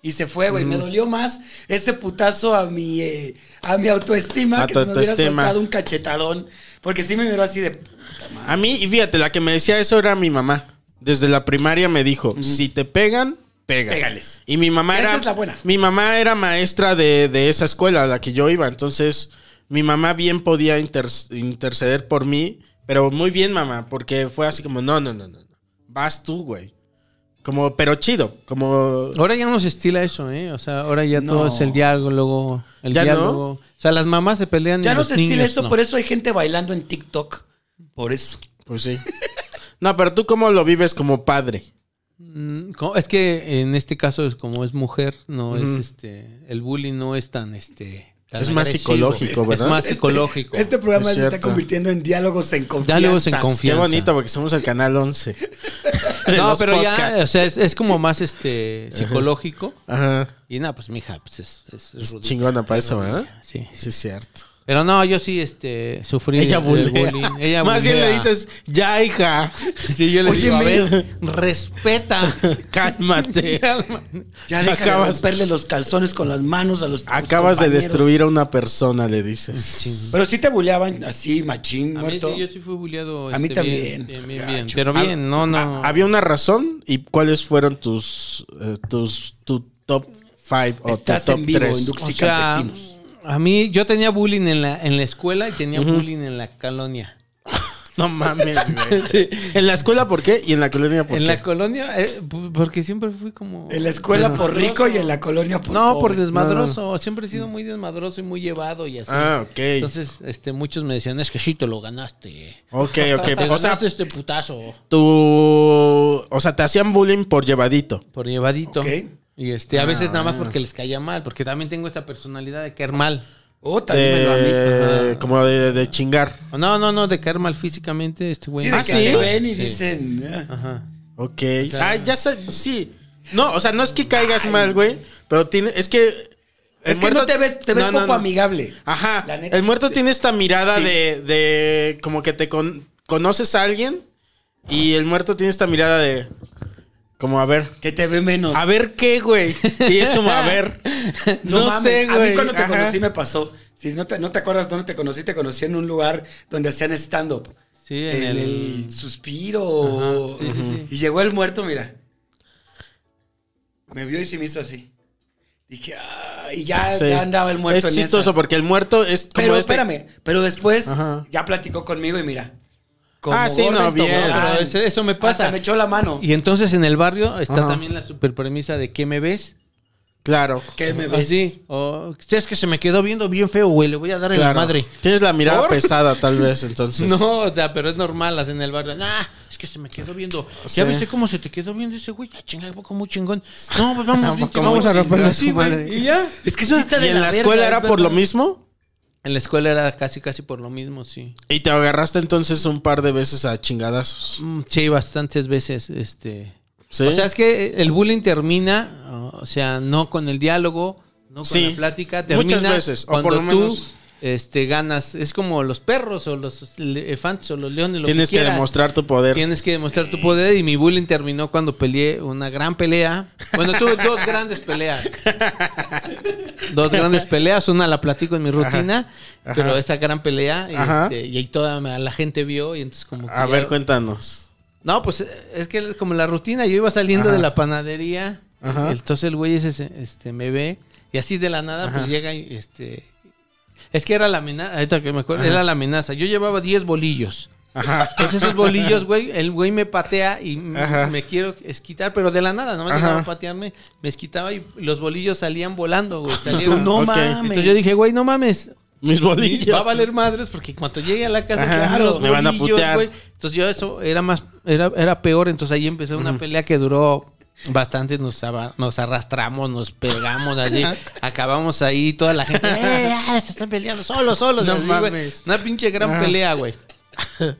B: Y se fue, güey.
A: Mm.
B: Me dolió más ese putazo a mi, eh, a mi autoestima
A: A
B: que
A: tu
B: se me hubiera soltado un cachetadón. Porque sí me miró así de.
A: A mí, y fíjate, la que me decía eso era mi mamá. Desde la primaria me dijo, si te pegan, pega.
B: Pégales.
A: Y mi mamá
B: Esa
A: era.
B: es la buena.
A: Mi mamá era maestra de, de esa escuela a la que yo iba. Entonces, mi mamá bien podía inter- interceder por mí. Pero muy bien, mamá. Porque fue así como, no, no, no, no. no. Vas tú, güey. Como, pero chido. Como.
C: Ahora ya no se estila eso, ¿eh? O sea, ahora ya
B: No.
C: todo es el diálogo, el
A: ¿Ya no?
C: diálogo. O sea, las mamás se pelean
B: Ya no
C: los
B: se estila
C: niños
B: eso,
C: no.
B: por eso hay gente bailando en TikTok. Por eso.
A: Pues sí. No, pero tú cómo lo vives como padre.
C: Mm, Es que en este caso, es como es mujer, no es este. El bullying no es tan este. tan
A: Es más
C: agresivo.
A: psicológico, ¿verdad?
C: Es más
B: Este-
C: psicológico.
B: Este, programa
A: Es
B: se está convirtiendo en diálogos en confianza.
C: Diálogos en
A: Qué
C: confianza.
A: bonito, porque somos el canal 11. de
C: No, pero
A: podcasts.
C: ya, o sea, es, es como más este psicológico.
A: Ajá.
C: Y nada, pues mi hija, pues es, es,
A: Es chingona para
C: es
A: eso, ¿verdad?
C: Sí.
A: Sí, es cierto.
C: Pero no, yo sí este, sufrí
A: Ella bulea.
C: bullying. Ella
A: Más bien le dices, ya, hija,
C: Sí, yo le
B: Oye,
C: digo, a ver, respeta.
A: cálmate.
B: Ya deja
A: Acabas-
B: de romperle los calzones con las manos a los
A: Acabas de
B: compañeros.
A: destruir a una persona, le dices.
B: Pero sí te buleaban así, machín,
C: A mí
B: muerto.
C: sí, yo sí fui bulleado.
B: A mí
C: este,
B: también.
C: Bien, bien, bien. Pero bien, no, no.
A: ¿Había una razón? ¿Y cuáles fueron tus, eh, tus tu top 5 o
B: Estás
A: tu top
B: en vivo
A: 3?
B: en Dux
C: O sea,
B: Campesinos.
C: A mí, yo tenía bullying en la, en la escuela y tenía bullying en la colonia.
A: No mames, güey. ¿En la escuela por qué? ¿Y en la colonia por
C: en
A: qué?
C: la colonia, eh, porque siempre fui como...
B: En la escuela por rico y en la colonia por
C: No, por desmadroso. Siempre he sido muy desmadroso y muy llevado y así.
A: Ah, ok.
C: Entonces, este, muchos me decían, es que sí te lo ganaste.
A: ok,
C: Te
A: ok. O sea,
C: ganaste este putazo
A: tú... O sea, te hacían bullying por llevadito.
C: por llevadito.
B: Ok.
C: Y este, a veces nada más
A: Ah.
C: porque les caía mal, porque también tengo esta personalidad de caer mal.
B: Oh, también me lo a mí.
C: Ajá.
A: como de, de chingar.
C: No, no, no, de caer mal físicamente, este güey.
B: Sí,
A: Ah,
B: que
A: ¿sí?
B: ven y
C: Sí.
B: dicen... ah.
C: Ajá.
A: Ok.
C: sea-
A: ah, ya sé, sí. No, o sea, no es que caigas mal, güey, pero tiene, es que... el
B: Es que
A: muerto-
B: no te ves, te ves
A: No, no,
B: poco
A: no.
B: amigable.
A: Ajá.
B: Neta.
A: el muerto tiene esta mirada
B: Sí.
A: de, de como que te con- conoces a alguien y el muerto tiene esta mirada de como a ver,
B: Que te ve menos.
A: a ver qué, güey. Y es como a ver.
B: No,
A: No,
B: mames.
A: sé,
B: A
A: güey.
B: mí cuando te
A: Ajá.
B: conocí me pasó. Si no te, no te acuerdas dónde te conocí, te conocí en un lugar donde hacían stand-up.
C: Sí, en
B: En
C: el...
B: el, suspiro.
C: Ajá, sí, sí, sí.
B: Y llegó el muerto, mira. Me vio y se me hizo así. Dije, ah, y ya,
A: Sí.
B: ya andaba el muerto
A: Es
B: en
A: chistoso
B: esas.
A: porque el muerto es como
B: Pero
A: este-
B: espérame, pero después
A: Ajá.
B: ya platicó conmigo y mira. Como
A: Ah, sí, no,
B: en
A: bien.
C: Pero eso- eso me pasa.
B: Hasta me echó la mano.
C: Y entonces en el barrio está
A: Ajá.
C: también la super premisa de ¿qué me ves?
A: Claro.
B: ¿Qué me ves?
C: Así. O, es que se me quedó viendo bien feo, güey. Le voy a dar en la
A: Claro.
C: madre.
A: Tienes la mirada
C: ¿Por?
A: pesada, tal vez, entonces.
C: No, o sea, pero es normal, las en el barrio. Nah, es que se me quedó viendo.
A: Sí.
C: ¿Ya viste cómo se te quedó viendo ese güey? Ya chinga, poco muy chingón. No, pues vamos,
A: muy
C: vamos a
D: Sí,
C: así, güey. Y ya.
B: Es que eso sí está
A: ¿Y
B: de
A: en la,
B: verga,
A: escuela
B: es
A: era por lo mismo?
C: En la escuela era casi, casi por lo mismo, sí.
A: Y te agarraste entonces un par de veces a chingadazos.
C: Mm, Sí, bastantes veces, este...
A: ¿Sí?
C: O sea, es que el bullying termina, o sea, no con el diálogo, no con
A: Sí.
C: la plática,
A: Muchas
C: termina
A: veces, o
C: cuando
A: por lo
C: tú
A: menos-
C: este, ganas. Es como los perros o los elefantes o los leones, lo
A: Tienes
C: que,
A: demostrar tu poder.
C: Tienes que demostrar tu poder y mi bullying terminó cuando peleé una gran pelea. Bueno, tuve dos grandes peleas. Dos grandes peleas, una la platico en mi rutina,
A: Ajá.
C: pero esa gran pelea este, y ahí toda la gente vio y entonces como que
A: A
C: ya-
A: ver, cuéntanos.
C: No, pues es que es como la rutina, yo iba saliendo
A: Ajá.
C: de la panadería, entonces el güey ese este, me ve y así de la nada pues llega y este... Es que era la amenaza, ahorita que me acuerdo,
A: Ajá.
C: era la amenaza. Yo llevaba 10 bolillos.
A: Ajá.
C: Entonces esos bolillos, güey, el güey me patea y
A: Ajá.
C: me quiero esquitar, pero de la nada, no me
A: Ajá.
C: dejaba patearme, me esquitaba y los bolillos salían volando, güey.
B: Tú no mames.
C: Entonces yo dije, güey, no mames.
A: Mis bolillos.
C: Va a valer madres porque cuando llegue a la casa claro, los
A: Me van a putear.
C: güey. Entonces yo eso era más, era, era peor. Entonces ahí empecé una pelea que duró bastante. Nos, nos arrastramos, nos pegamos allí. acabamos ahí, toda la gente, ¡eh! ah, se están peleando solos, solos.
A: No
C: así. Una pinche gran
A: Ajá.
C: pelea, güey.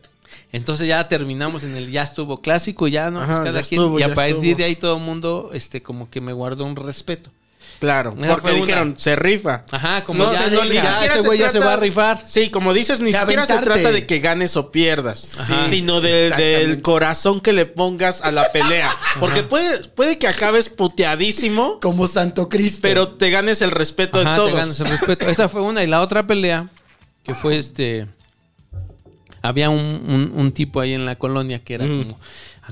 C: Entonces ya terminamos en el ya estuvo clásico, ya no,
A: Ajá,
C: Pues cada
A: ya
C: quien.
A: estuvo,
C: y a partir
A: estuvo.
C: de ahí todo el mundo, este, como que me guardó un respeto.
A: Claro,
C: Esa
A: porque dijeron, se rifa.
C: Ajá, como
A: No,
C: ya,
A: no, ni
C: ya,
A: siquiera
C: ese
A: se
C: güey ya se va a rifar.
A: Sí, como dices, ni
B: De
A: siquiera se trata de que ganes o pierdas,
C: Ajá.
A: sino de- del corazón que le pongas a la pelea. Porque puede, puede que acabes puteadísimo,
B: Como Santo Cristo.
A: pero te ganes el respeto
C: Ajá,
A: de
C: te
A: todos.
C: ganas el respeto. Esa fue una. Y la otra pelea, que fue este. Había un, un- un tipo ahí en la colonia que era
A: Mm.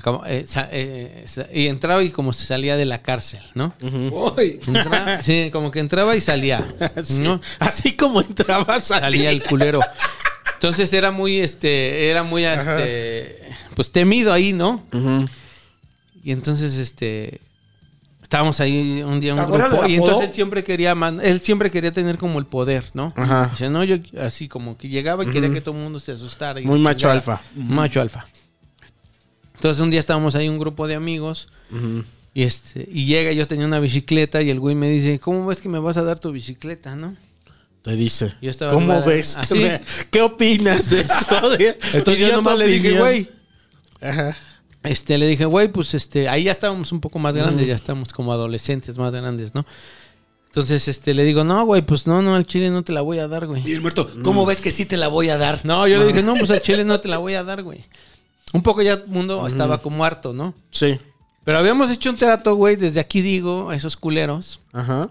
C: como. eh, sa- eh, sa- y entraba y como se salía de la cárcel, ¿no? Entraba- sí, como que entraba y salía.
A: Sí.
C: ¿no?
A: Así como entrabas
C: Salía el culero. Entonces era muy, este, era muy, este, pues temido ahí, ¿no? Y entonces, este, estábamos ahí un día en un
B: ¿Ahora
C: grupo y entonces él siempre quería, man- él siempre quería tener como el poder, ¿no?
A: Ajá.
C: Dice, no, yo así como que llegaba y quería que todo el mundo se asustara. y
A: Muy macho alfa.
C: Macho alfa. Entonces un día estábamos ahí un grupo de amigos y este y llega, yo tenía una bicicleta y el güey me dice, ¿cómo ves que me vas a dar tu bicicleta, no?
A: Te dice.
C: Yo estaba
A: ¿Cómo
C: arriba
A: ves?
C: así.
A: ¿Qué, opinas de eso?
C: Entonces yo
A: Pidió
C: nomás le dije, güey,
A: Ajá.
C: Este, le dije, güey, pues este, ahí ya estábamos un poco más grandes, ya estábamos como adolescentes más grandes, ¿no? Entonces, este, le digo, no, güey, pues no, no, al chile no te la voy a dar,
B: Y
C: güey.
B: el muerto, ¿cómo ves que sí te la voy a dar?
C: No, yo le dije, no, pues al chile no te la voy a dar, güey. Un poco ya el mundo estaba como harto, ¿no?
A: Sí.
C: Pero habíamos hecho un trato, güey, desde aquí digo, a esos culeros.
A: Ajá.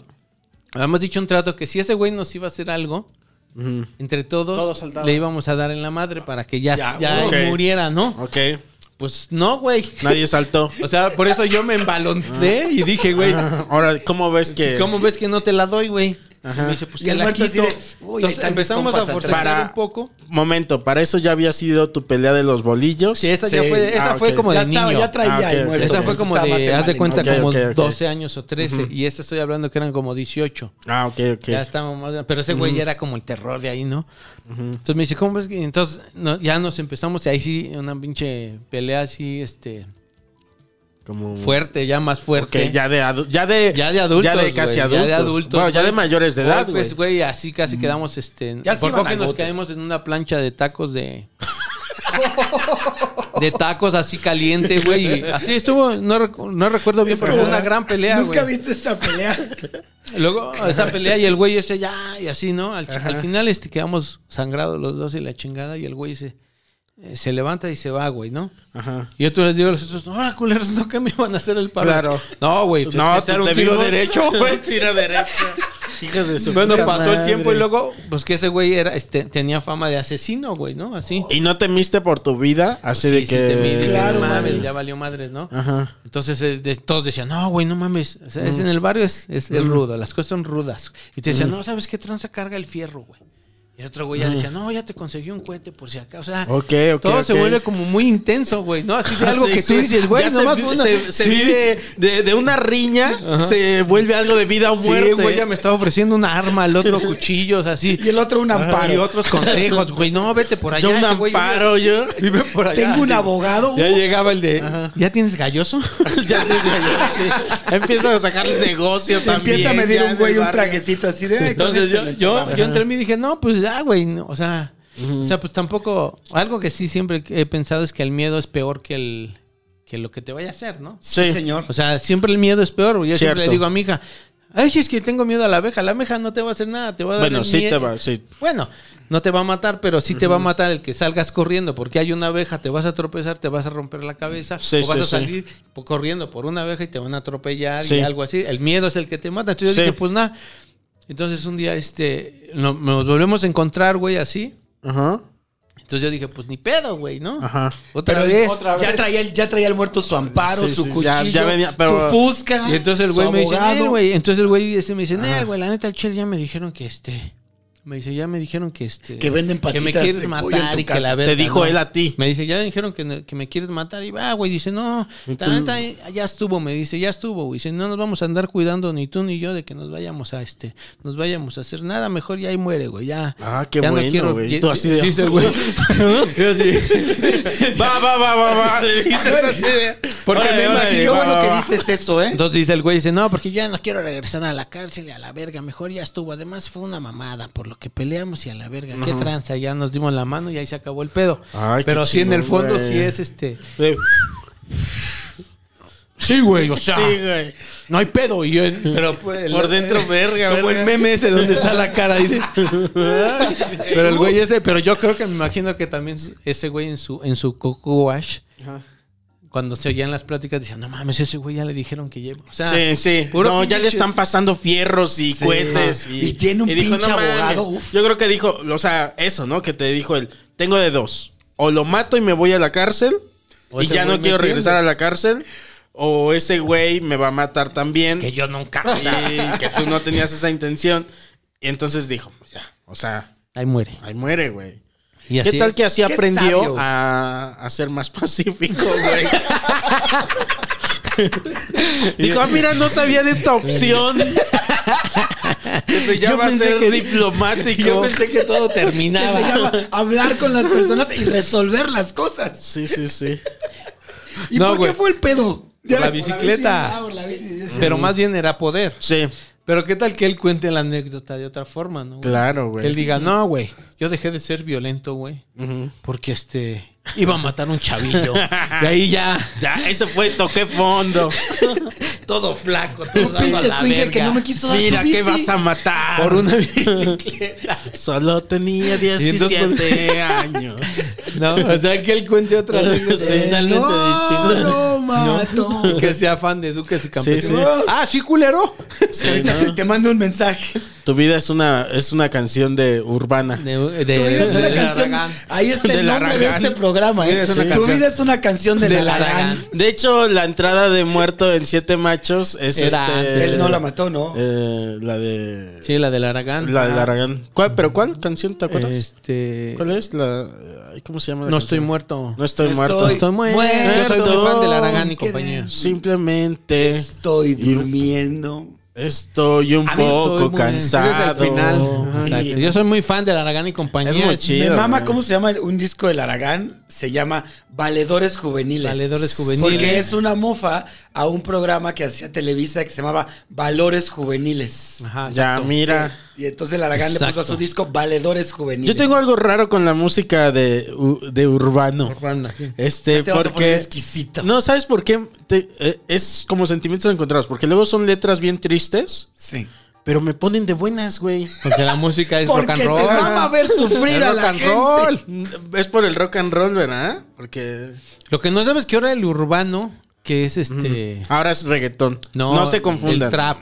C: Habíamos dicho un trato que si ese güey nos iba a hacer algo, entre todos, le íbamos a dar en la madre para que ya,
B: Ya,
C: muriera, ¿no?
A: Ok.
C: Pues no, güey.
A: Nadie saltó.
C: O sea, por eso yo me embaloncé y dije, güey.
A: Ahora, ¿cómo ves que...?
C: ¿Cómo ves que no te la doy, güey?
A: Ajá.
C: Y me dice, pues
B: Y
C: te
B: el
C: la
B: muerto así
C: quito.
B: de, uy, ahí
C: Entonces
B: están mis
C: empezamos a forzar
A: atrás.
C: un poco.
A: Momento, ¿para eso ya había sido tu pelea de los bolillos?
C: Sí, esa ya fue, esa
A: Ah,
C: fue
A: ok.
C: como
B: ya
C: de
B: estaba,
C: niño.
B: ya traía
A: Ah, ok,
B: el
A: ok.
B: muerto.
C: Esa fue
B: ya
C: como
B: estaba
C: de, haz de
B: en
C: cuenta, como
A: ok, ok.
C: 12 años o 13. Y esta estoy hablando que eran como 18.
A: Ah, ok, ok.
C: Ya estábamos más Pero ese güey ya era como el terror de ahí, ¿no? Entonces me dice, ¿cómo ves que? Entonces no, ya nos empezamos, y ahí sí, una pinche pelea así, este,
A: Como...
C: fuerte, ya más fuerte.
A: Ya de, ya de...
C: Ya de adultos.
A: Ya de casi
C: güey,
A: adultos.
C: Ya de adultos.
A: Bueno, ya
C: güey.
A: de mayores de edad, güey.
C: güey, así casi quedamos, este...
B: Ya se
C: por poco
B: al
C: nos caemos en una plancha de tacos de... de tacos así caliente, güey. y Así estuvo, no, recu- no recuerdo bien, pero fue una gran pelea,
B: Nunca
C: güey.
B: viste esta pelea.
C: Luego, esa pelea y el güey ese ya, y así, ¿no? Al, al final este, quedamos sangrados los dos y la chingada y el güey se, eh, se levanta y se va, güey, ¿no?
A: Ajá.
C: Y yo tú les digo a los otros, no, ahora culeros, no que me iban a hacer el paro.
A: Claro.
C: No, güey, pues
A: No,
C: es que
A: te
C: un tiro
A: vimos-
C: derecho, güey.
A: tiro derecho. Hijas de su
C: Bueno, pasó el tiempo y luego, pues que ese güey era, este, tenía fama de asesino, güey, ¿no? Así.
A: ¿Y no temiste por tu vida? Así
C: Sí,
A: de que...
B: Claro,
C: no mames, ya valió madres, ¿no?
A: Ajá.
C: Entonces eh, de- todos decían, no, güey, no mames. O sea, es en el barrio es, es, es rudo, las cosas son rudas. Y te decían, no, ¿sabes qué tranza carga el fierro, güey? Y otro güey ya decía, no, ya te conseguí un cohete por si acá. O sea, todo se vuelve como muy intenso, güey, ¿no? Así de algo
A: Sí,
C: que
A: sí.
C: tú dices, güey,
A: se
C: nomás
A: vi-
C: fue una-
A: se, se
C: Sí.
A: vive de, de una riña, se vuelve algo de vida o muerte.
C: Sí, güey, ya me estaba ofreciendo una arma, el otro cuchillos, así.
B: Y el otro un
C: Y
B: amparo.
C: otros consejos, güey. No, vete por allá.
A: Yo un
C: ese güey
A: amparo, yo.
C: Vive por allá.
B: Tengo un abogado.
C: Ya llegaba el de. ¿Ya tienes galloso?
A: ya decía yo, sí. Empieza a sacar el negocio
B: te
A: también.
B: empieza a medir un güey un traguecito así de. "Ay, con
C: Entonces
B: este
C: yo,
B: le
C: yo,
B: entraba".
C: yo entre mí dije, no, pues ya, güey. no, o sea, o sea, pues tampoco. Algo que sí siempre he pensado es que el miedo es peor que el que lo que te vaya a hacer, ¿no?
B: Sí,
A: Sí.
B: señor.
C: O sea, siempre el miedo es peor. Yo siempre le digo a mi hija, ay, es que tengo miedo a la abeja. La abeja no te va a hacer nada, te va a dar
A: Bueno,
C: el
A: sí te va, sí.
C: Bueno, no te va a matar, pero sí te va a matar el que salgas corriendo porque hay una abeja, te vas a tropezar, te vas a romper la cabeza
A: Sí,
C: o vas
A: sí,
C: a salir corriendo por una abeja y te van a atropellar
A: Sí.
C: y algo así. El miedo es el que te mata. Entonces yo dije, pues nada. Entonces un día este no- nos volvemos a encontrar, güey, así.
A: Ajá.
C: Entonces yo dije, pues ni pedo, güey, ¿no?
A: Ajá.
C: Otra
B: Pero
C: vez.
B: ya, traía el, ya traía el muerto su amparo,
A: Sí,
B: su
A: sí,
B: cuchillo,
A: ya- ya venía, pero-
B: su fusca.
C: Y entonces el güey me dice,
B: abogado.
C: "Nel, güey. Entonces el güey ese me dice, "Nel, güey, la neta, el chile ya me dijeron que este. Me dice, ya me dijeron que este.
B: Que venden
C: Que
B: patitas
C: me quieres
B: de
C: matar y que la verga.
A: Te dijo
C: no".
A: él a ti.
C: Me dice, ya me dijeron que, que me quieres matar. Y va, güey. Dice, no, neta, ya estuvo. Me dice, ya estuvo. güey. Dice, no nos vamos a andar cuidando ni tú ni yo de que nos vayamos a este. Nos vayamos a hacer nada. Mejor ya ahí muere, güey. Ya.
A: Ah, qué
C: ya
A: bueno, güey.
C: y-
A: Tú así de-
C: Dice güey. Yo así.
A: Va, va, va, va, va. Le dices así de.
B: Porque
A: Órale,
B: me
A: órale,
B: imagino, bueno que dices eso, ¿eh?
C: Entonces dice el güey, dice, no, porque ya no quiero regresar a la cárcel y a la verga, mejor ya estuvo. Además fue una mamada por lo que peleamos y a la verga. Qué tranza, ya nos dimos la mano y ahí se acabó el pedo.
A: Ay,
C: Pero sí, en el fondo
A: güey.
C: sí es este...
A: Eh,
C: Sí, güey, o sea,
A: Sí, güey.
C: no hay pedo. Y yo, pero pues,
A: Por dentro, verga,
C: Como
A: verga.
C: el meme ese donde está la cara ahí de... pero el güey ese, pero yo creo que me imagino que también ese güey en su, en su coco wash, cuando se oían las pláticas, decían, no mames, ese güey ya le dijeron que lleva. O sea,
A: Sí, sí.
C: puro
A: No, ya le están pasando fierros y
B: Sí.
A: cohetes.
B: Y tiene un pinche abogado, uf.
A: Yo creo que dijo, o sea, eso, ¿no? Que te dijo él, tengo de dos. O lo mato y me voy a la cárcel.
C: O
A: y ya no quiero
C: entiende.
A: regresar a la cárcel. O ese güey me va a matar también.
C: que yo nunca. o sea,
A: y que tú no tenías esa intención. Y entonces dijo, ya, o sea,
C: ahí muere.
A: ahí muere, güey.
C: Y así
A: ¿Qué tal
C: es.
A: que así
B: Qué
A: aprendió
B: sabio.
A: a, a ser más pacífico, güey? Dijo, ah, mira, no sabía de esta opción. que se llama ser
C: que-
A: diplomático.
C: Yo pensé que todo
B: Que se
C: terminaba.
B: llama hablar con las personas y resolver las cosas.
A: Sí, sí, sí.
B: ¿Y
C: No,
B: por qué fue el pedo?
C: Por la
B: bici.
C: bicicleta.
B: Ah, por la bici, sí, sí.
C: Pero más bien era poder.
A: Sí,
C: Pero qué tal que él cuente la anécdota de otra forma, ¿no? güey?
A: claro, güey.
C: Que él diga, no, güey, yo dejé de ser violento, güey.
A: Ujú.
C: Porque este iba a matar un chavillo. y ahí ya,
A: Ya, eso fue, toqué fondo.
C: todo flaco, todo dado a la
B: escuincle que
C: verga.
B: no me quiso dar
A: Mira. ¿qué vas a matar?
C: Por una bicicleta.
A: Solo tenía
C: Y entonces,
A: 17 años.
C: No, o sea, que él cuente otra anécdota
A: Sí.
C: totalmente
B: No,
C: distinta.
B: no, mato.
C: Que sea fan de Duques y Campesinos.
A: sí.
C: Ah, sí, culero.
A: Sí, ¿no?
B: te, mando un mensaje.
A: Tu vida es una, es una canción de urbana.
C: De, de,
B: Tu vida es una
C: de
B: canción.
C: Aragán.
B: Ahí está
A: De
B: el nombre de este programa.
C: Tu vida
B: ¿eh?
C: es una
B: Tu
C: canción.
B: vida es una canción de,
C: De
B: la.
A: De hecho, la entrada de muerto en Siete Machos es
C: Era
A: este.
B: Él no la mató, ¿no?
A: eh, la de.
C: Sí, la del Aragán.
A: La de Aragán. ¿Cuál, ¿Pero cuál canción te acuerdas?
C: Este.
A: ¿Cuál es? La, ¿Cómo se llama? la
C: No
A: canción?
C: estoy muerto.
A: No estoy muerto.
B: estoy-
C: Estoy muerto.
B: Muerto.
C: Yo soy muy fan del Aragán y
B: ¿Qué
C: compañía.
A: Simplemente
B: Estoy durmiendo.
A: estoy un poco
C: Estoy muy-
A: cansado.
C: Ese es el final.
A: Sí.
C: Yo soy muy fan del Aragán y compañía.
A: Es muy chido.
B: Me mama cómo se llama un disco del Aragán. Se llama Valedores Juveniles.
C: Valedores Juveniles.
B: Porque es una mofa a un programa que hacía Televisa que se llamaba Valores Juveniles.
C: Ajá,
A: Ya, mira.
B: Y entonces Aragán le puso a su disco Valedores Juveniles.
A: Yo tengo algo raro con la música de, de urbano.
C: Urbana, sí.
A: Este,
B: Te vas a poner
A: porque.
B: exquisito.
A: No, ¿sabes por qué? Te- eh, es como sentimientos encontrados. Porque luego son letras bien tristes,
B: Sí.
A: pero me ponen de buenas, güey.
C: Porque la música es
B: Porque
C: rock and
B: te
C: roll.
B: mama ver sufrir
C: Es
B: a
C: rock
B: la
C: and
B: gente.
C: roll.
A: Es por el rock and roll, ¿verdad? Porque
C: Lo que no sabes es que ahora el urbano, que es este.
A: ahora es reggaetón.
C: No,
A: No, se confundan.
C: El trap.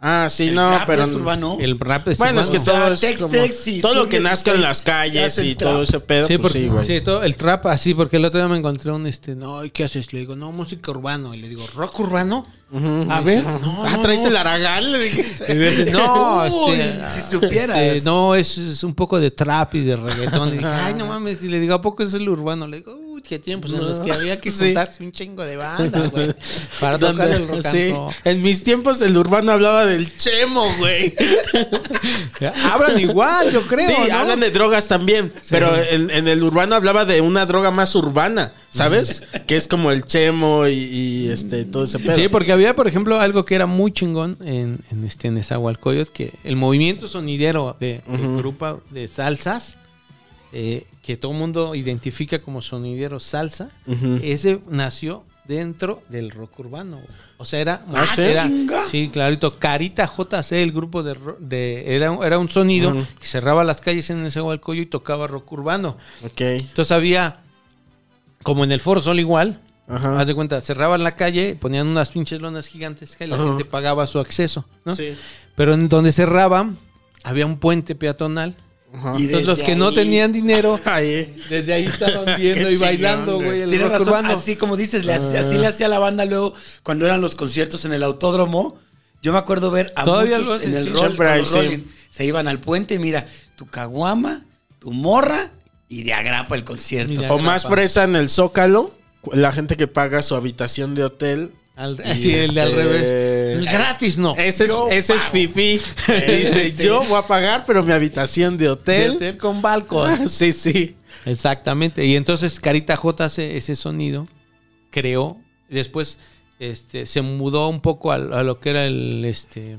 A: Ah, sí,
B: El
A: no, pero.
B: es urbano.
C: El rap es
A: Bueno, es que
C: urbano.
B: O sea,
A: todo es.
B: Tex
A: como-
B: Tex y
A: todo lo que nazca en
B: 16
A: las calles y
B: trap.
A: todo ese pedo.
C: Sí,
A: pues
C: porque
A: sí, güey.
C: sí, todo el trap así, porque el otro día me encontré un este, no, ¿y qué haces? Le digo, no, música urbano. Y le digo, ¿rock urbano? A ver. No,
A: Ah,
C: no,
A: traes
C: no.
A: el aragán, le dijiste.
C: Y me dice, no,
B: Uy,
C: este,
B: si supieras.
C: este, no, es, es un poco de trap y de reggaetón. Y dije, ay, no mames. Y le digo, ¿a poco es el urbano? Le digo, qué tiempos en los que había que
A: Sí.
C: juntarse un chingo de banda, güey. Para tocar el rock and
A: Sí.
C: roll.
A: En mis tiempos el urbano hablaba del chemo, güey.
C: Hablan igual, yo creo.
A: sí,
C: ¿no?
A: hablan de drogas también. Pero en, en el urbano hablaba de una droga más urbana, ¿sabes? que es como el chemo y, y, este todo ese pedo.
C: Sí, porque había, por ejemplo, algo que era muy chingón en, en este Nezahualcóyotl, que el movimiento sonidero de,
A: Ujú.
C: grupo de salsas, eh, que todo el mundo identifica como sonidero salsa, ese nació dentro del rock urbano. güey. O sea, era...
A: Ah, ¿sí?
C: era- sí, clarito. Carita JC, el grupo de... de era, era un sonido que cerraba las calles en Nezahualcóyotl y tocaba rock urbano.
A: Ok.
C: Entonces había, como en el Foro Sol igual,
A: Ajá.
C: Haz de cuenta, cerraban la calle, ponían unas pinches lonas gigantescas y la
A: Ajá.
C: gente pagaba su acceso, ¿no?
A: Sí.
C: Pero en donde cerraban, había un puente peatonal.
A: Ajá.
B: Y
C: Entonces los que no tenían dinero,
A: Ay,
C: desde ahí estaban viendo y bailando, güey, el
B: Tienes
C: rock
B: razón,
C: urbano.
B: así como dices, le hace- así le hacía la banda luego cuando eran los conciertos en el autódromo. Yo me acuerdo ver a
C: Todavía
B: muchos en el
C: sí.
B: rol,
A: Siempre
B: con
A: hay,
B: los
A: sí.
B: rolling. Se iban al puente, mira, tu caguama, tu morra y de agrapa el concierto.
A: O más fresa en el Zócalo, la gente que paga su habitación de hotel.
C: Al-
A: Y
C: sí, el de al
A: este-
C: revés. Gratis no.
A: Ese es,
B: Yo
A: ese es. Fifi. Dice,
B: Sí.
A: yo voy a pagar, pero mi habitación de
C: De
A: hotel.
C: hotel con balcón.
A: sí, sí.
C: Exactamente. Y entonces Carita JC, ese sonido, creó. Después este, se mudó un poco a, a lo que era el, este,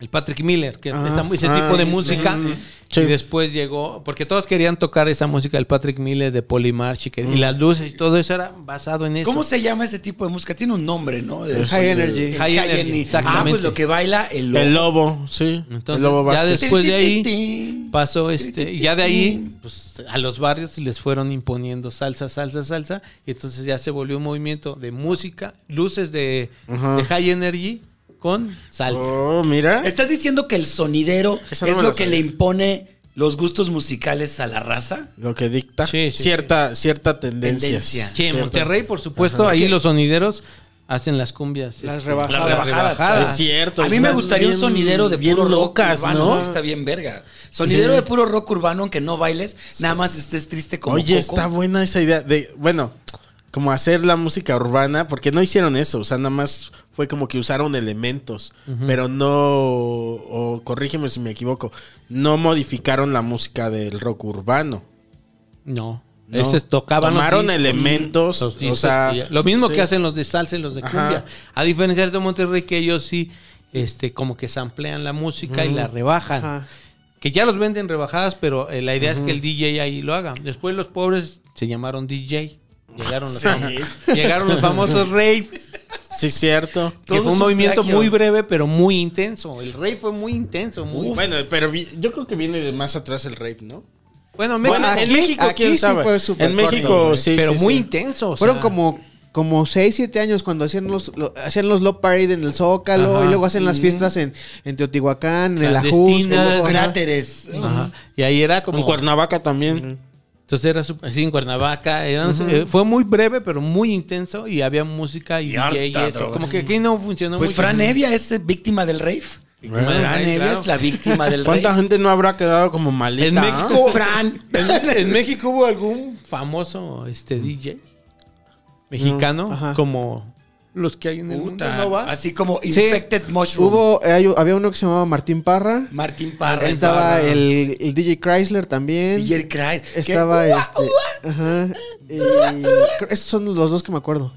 C: el Patrick Miller, que
D: Ah,
C: esa- ese
A: ah,
C: tipo de
A: sí,
C: música.
A: sí.
C: Y
A: Sí.
C: después llegó, porque todos querían tocar esa música del Patrick Miller, de Polymarch, y, que- y las luces y todo eso era basado en eso.
B: ¿Cómo se llama ese tipo de música? Tiene un nombre, ¿no? De-
D: High
B: el-
D: Energy.
B: el
C: High Energy,
B: Ah,
C: exactamente.
B: pues lo que baila el lobo.
A: El lobo, sí.
C: Entonces,
A: el lobo
C: ya después de ahí pasó este, y ya de ahí, pues a los barrios les fueron imponiendo salsa, salsa, salsa, y entonces ya se volvió un movimiento de música, luces de,
A: Ajá.
C: de high energy con salsa.
A: Oh, mira.
B: ¿Estás diciendo que el sonidero
A: Esa no
B: es
A: me
B: lo que
A: sabía.
B: le impone los gustos musicales a la raza?
A: Lo que dicta
C: Sí, sí,
A: cierta, cierta tendencia.
B: Tendencia.
C: Sí, en
A: Cierta-
C: Monterrey, por supuesto,
A: Ajá.
C: ahí los sonideros hacen las cumbias.
D: Las
C: este,
D: rebajadas.
B: Las rebajadas,
A: Es cierto.
B: A mí me
A: están
B: gustaría un sonidero de
A: bien
B: puro
A: locas,
B: rock urbano.
A: ¿no?
B: sí está bien verga. Sonidero
A: Sí.
B: de puro rock urbano, aunque no bailes, nada más estés triste como
A: Oye,
B: Coco.
A: está buena esa idea de, bueno, como hacer la música urbana, porque no hicieron eso, o sea, nada más fue como que usaron elementos, pero no, o corrígeme si me equivoco, no modificaron la música del rock urbano.
C: No.
A: No.
C: Ese tocaban
A: Tomaron elementos,
C: los
A: o sea,
C: ya. lo mismo
A: sí.
C: que hacen los de salsa y los de
A: Ajá.
C: cumbia. A diferencia de Monterrey, que ellos sí, este, como que samplean la música y la rebajan.
D: Ajá.
C: Que ya los venden rebajadas, pero eh, la idea es que el DJ ahí lo haga. Después los pobres se llamaron DJ. Llegaron los,
A: Sí.
C: famosos, llegaron los famosos rave,
A: Sí, cierto.
C: que
B: Todo
C: fue un movimiento
B: plagio.
C: muy breve, pero muy intenso. El rave fue muy intenso, muy
A: Bueno, pero yo creo que viene de más atrás el rape, ¿no?
C: bueno,
A: Bueno,
C: México-
A: en México,
D: aquí
A: quién
D: sí
A: sabe.
D: fue súper
A: en
D: corto,
A: México, sí,
C: pero
A: sí,
C: muy
A: sí.
C: intenso. o
D: Fueron
C: sea,
D: como, como 6, 7 años cuando hacían los, lo- hacían los Love Parade en el Zócalo
C: Ajá.
D: y luego hacen las fiestas en, en Teotihuacán, en el Ajus.
C: Clandestinas,
D: en los- ajá.
B: Cráteres.
C: Ajá. Y ahí era como
A: En Cuernavaca también.
C: Entonces era así en Cuernavaca. eran- fue muy breve, pero muy intenso. Y había música y,
B: Y
C: DJ y eso.
B: droga.
C: Como que aquí no funcionó
B: Pues
C: mucho.
B: Fran Evia es víctima del rave. Fran Evia
C: claro.
B: es la víctima del
A: ¿Cuánta
B: rave.
A: gente no habrá quedado como malita?
C: En? México,
B: Fran.
C: en, en México hubo algún famoso este DJ mexicano como los que hay en el mundo,
B: Puta,
C: ¿no va?
B: Así como
D: Sí,
B: Infected Mushroom.
D: Hubo, eh, hay- había uno que se llamaba Martín Parra.
B: Martín Parra.
D: Estaba
B: Parra.
D: el, el DJ Chrysler también.
B: DJ Cry.
D: Estaba
B: ¿Qué?
D: este. Ajá. Y creo- esos son los dos que me acuerdo.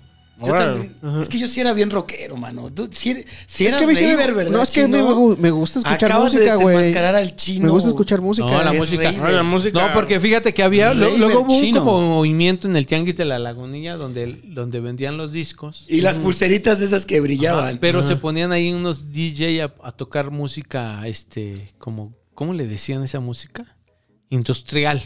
B: Yo también.
D: Ajá.
B: Es que yo sí era bien rockero, mano. Tú sí eres, sí
D: es que me-
B: raver, ¿verdad?
D: No, es que a mí me, me gusta escuchar
B: Acabas
D: música,
B: de
D: güey.
B: desenmascarar al chino.
D: Me gusta escuchar música.
C: No, la
B: Es
C: música.
A: Ah, la música.
C: No, porque fíjate que había,
B: Raver
C: luego hubo un como movimiento en el Tianguis de la Lagunilla donde, donde vendían los discos.
B: Y las pulseritas de esas que brillaban.
C: Ajá, pero se ponían ahí unos DJ a, a tocar música, este, como, ¿cómo le decían esa música? Industrial.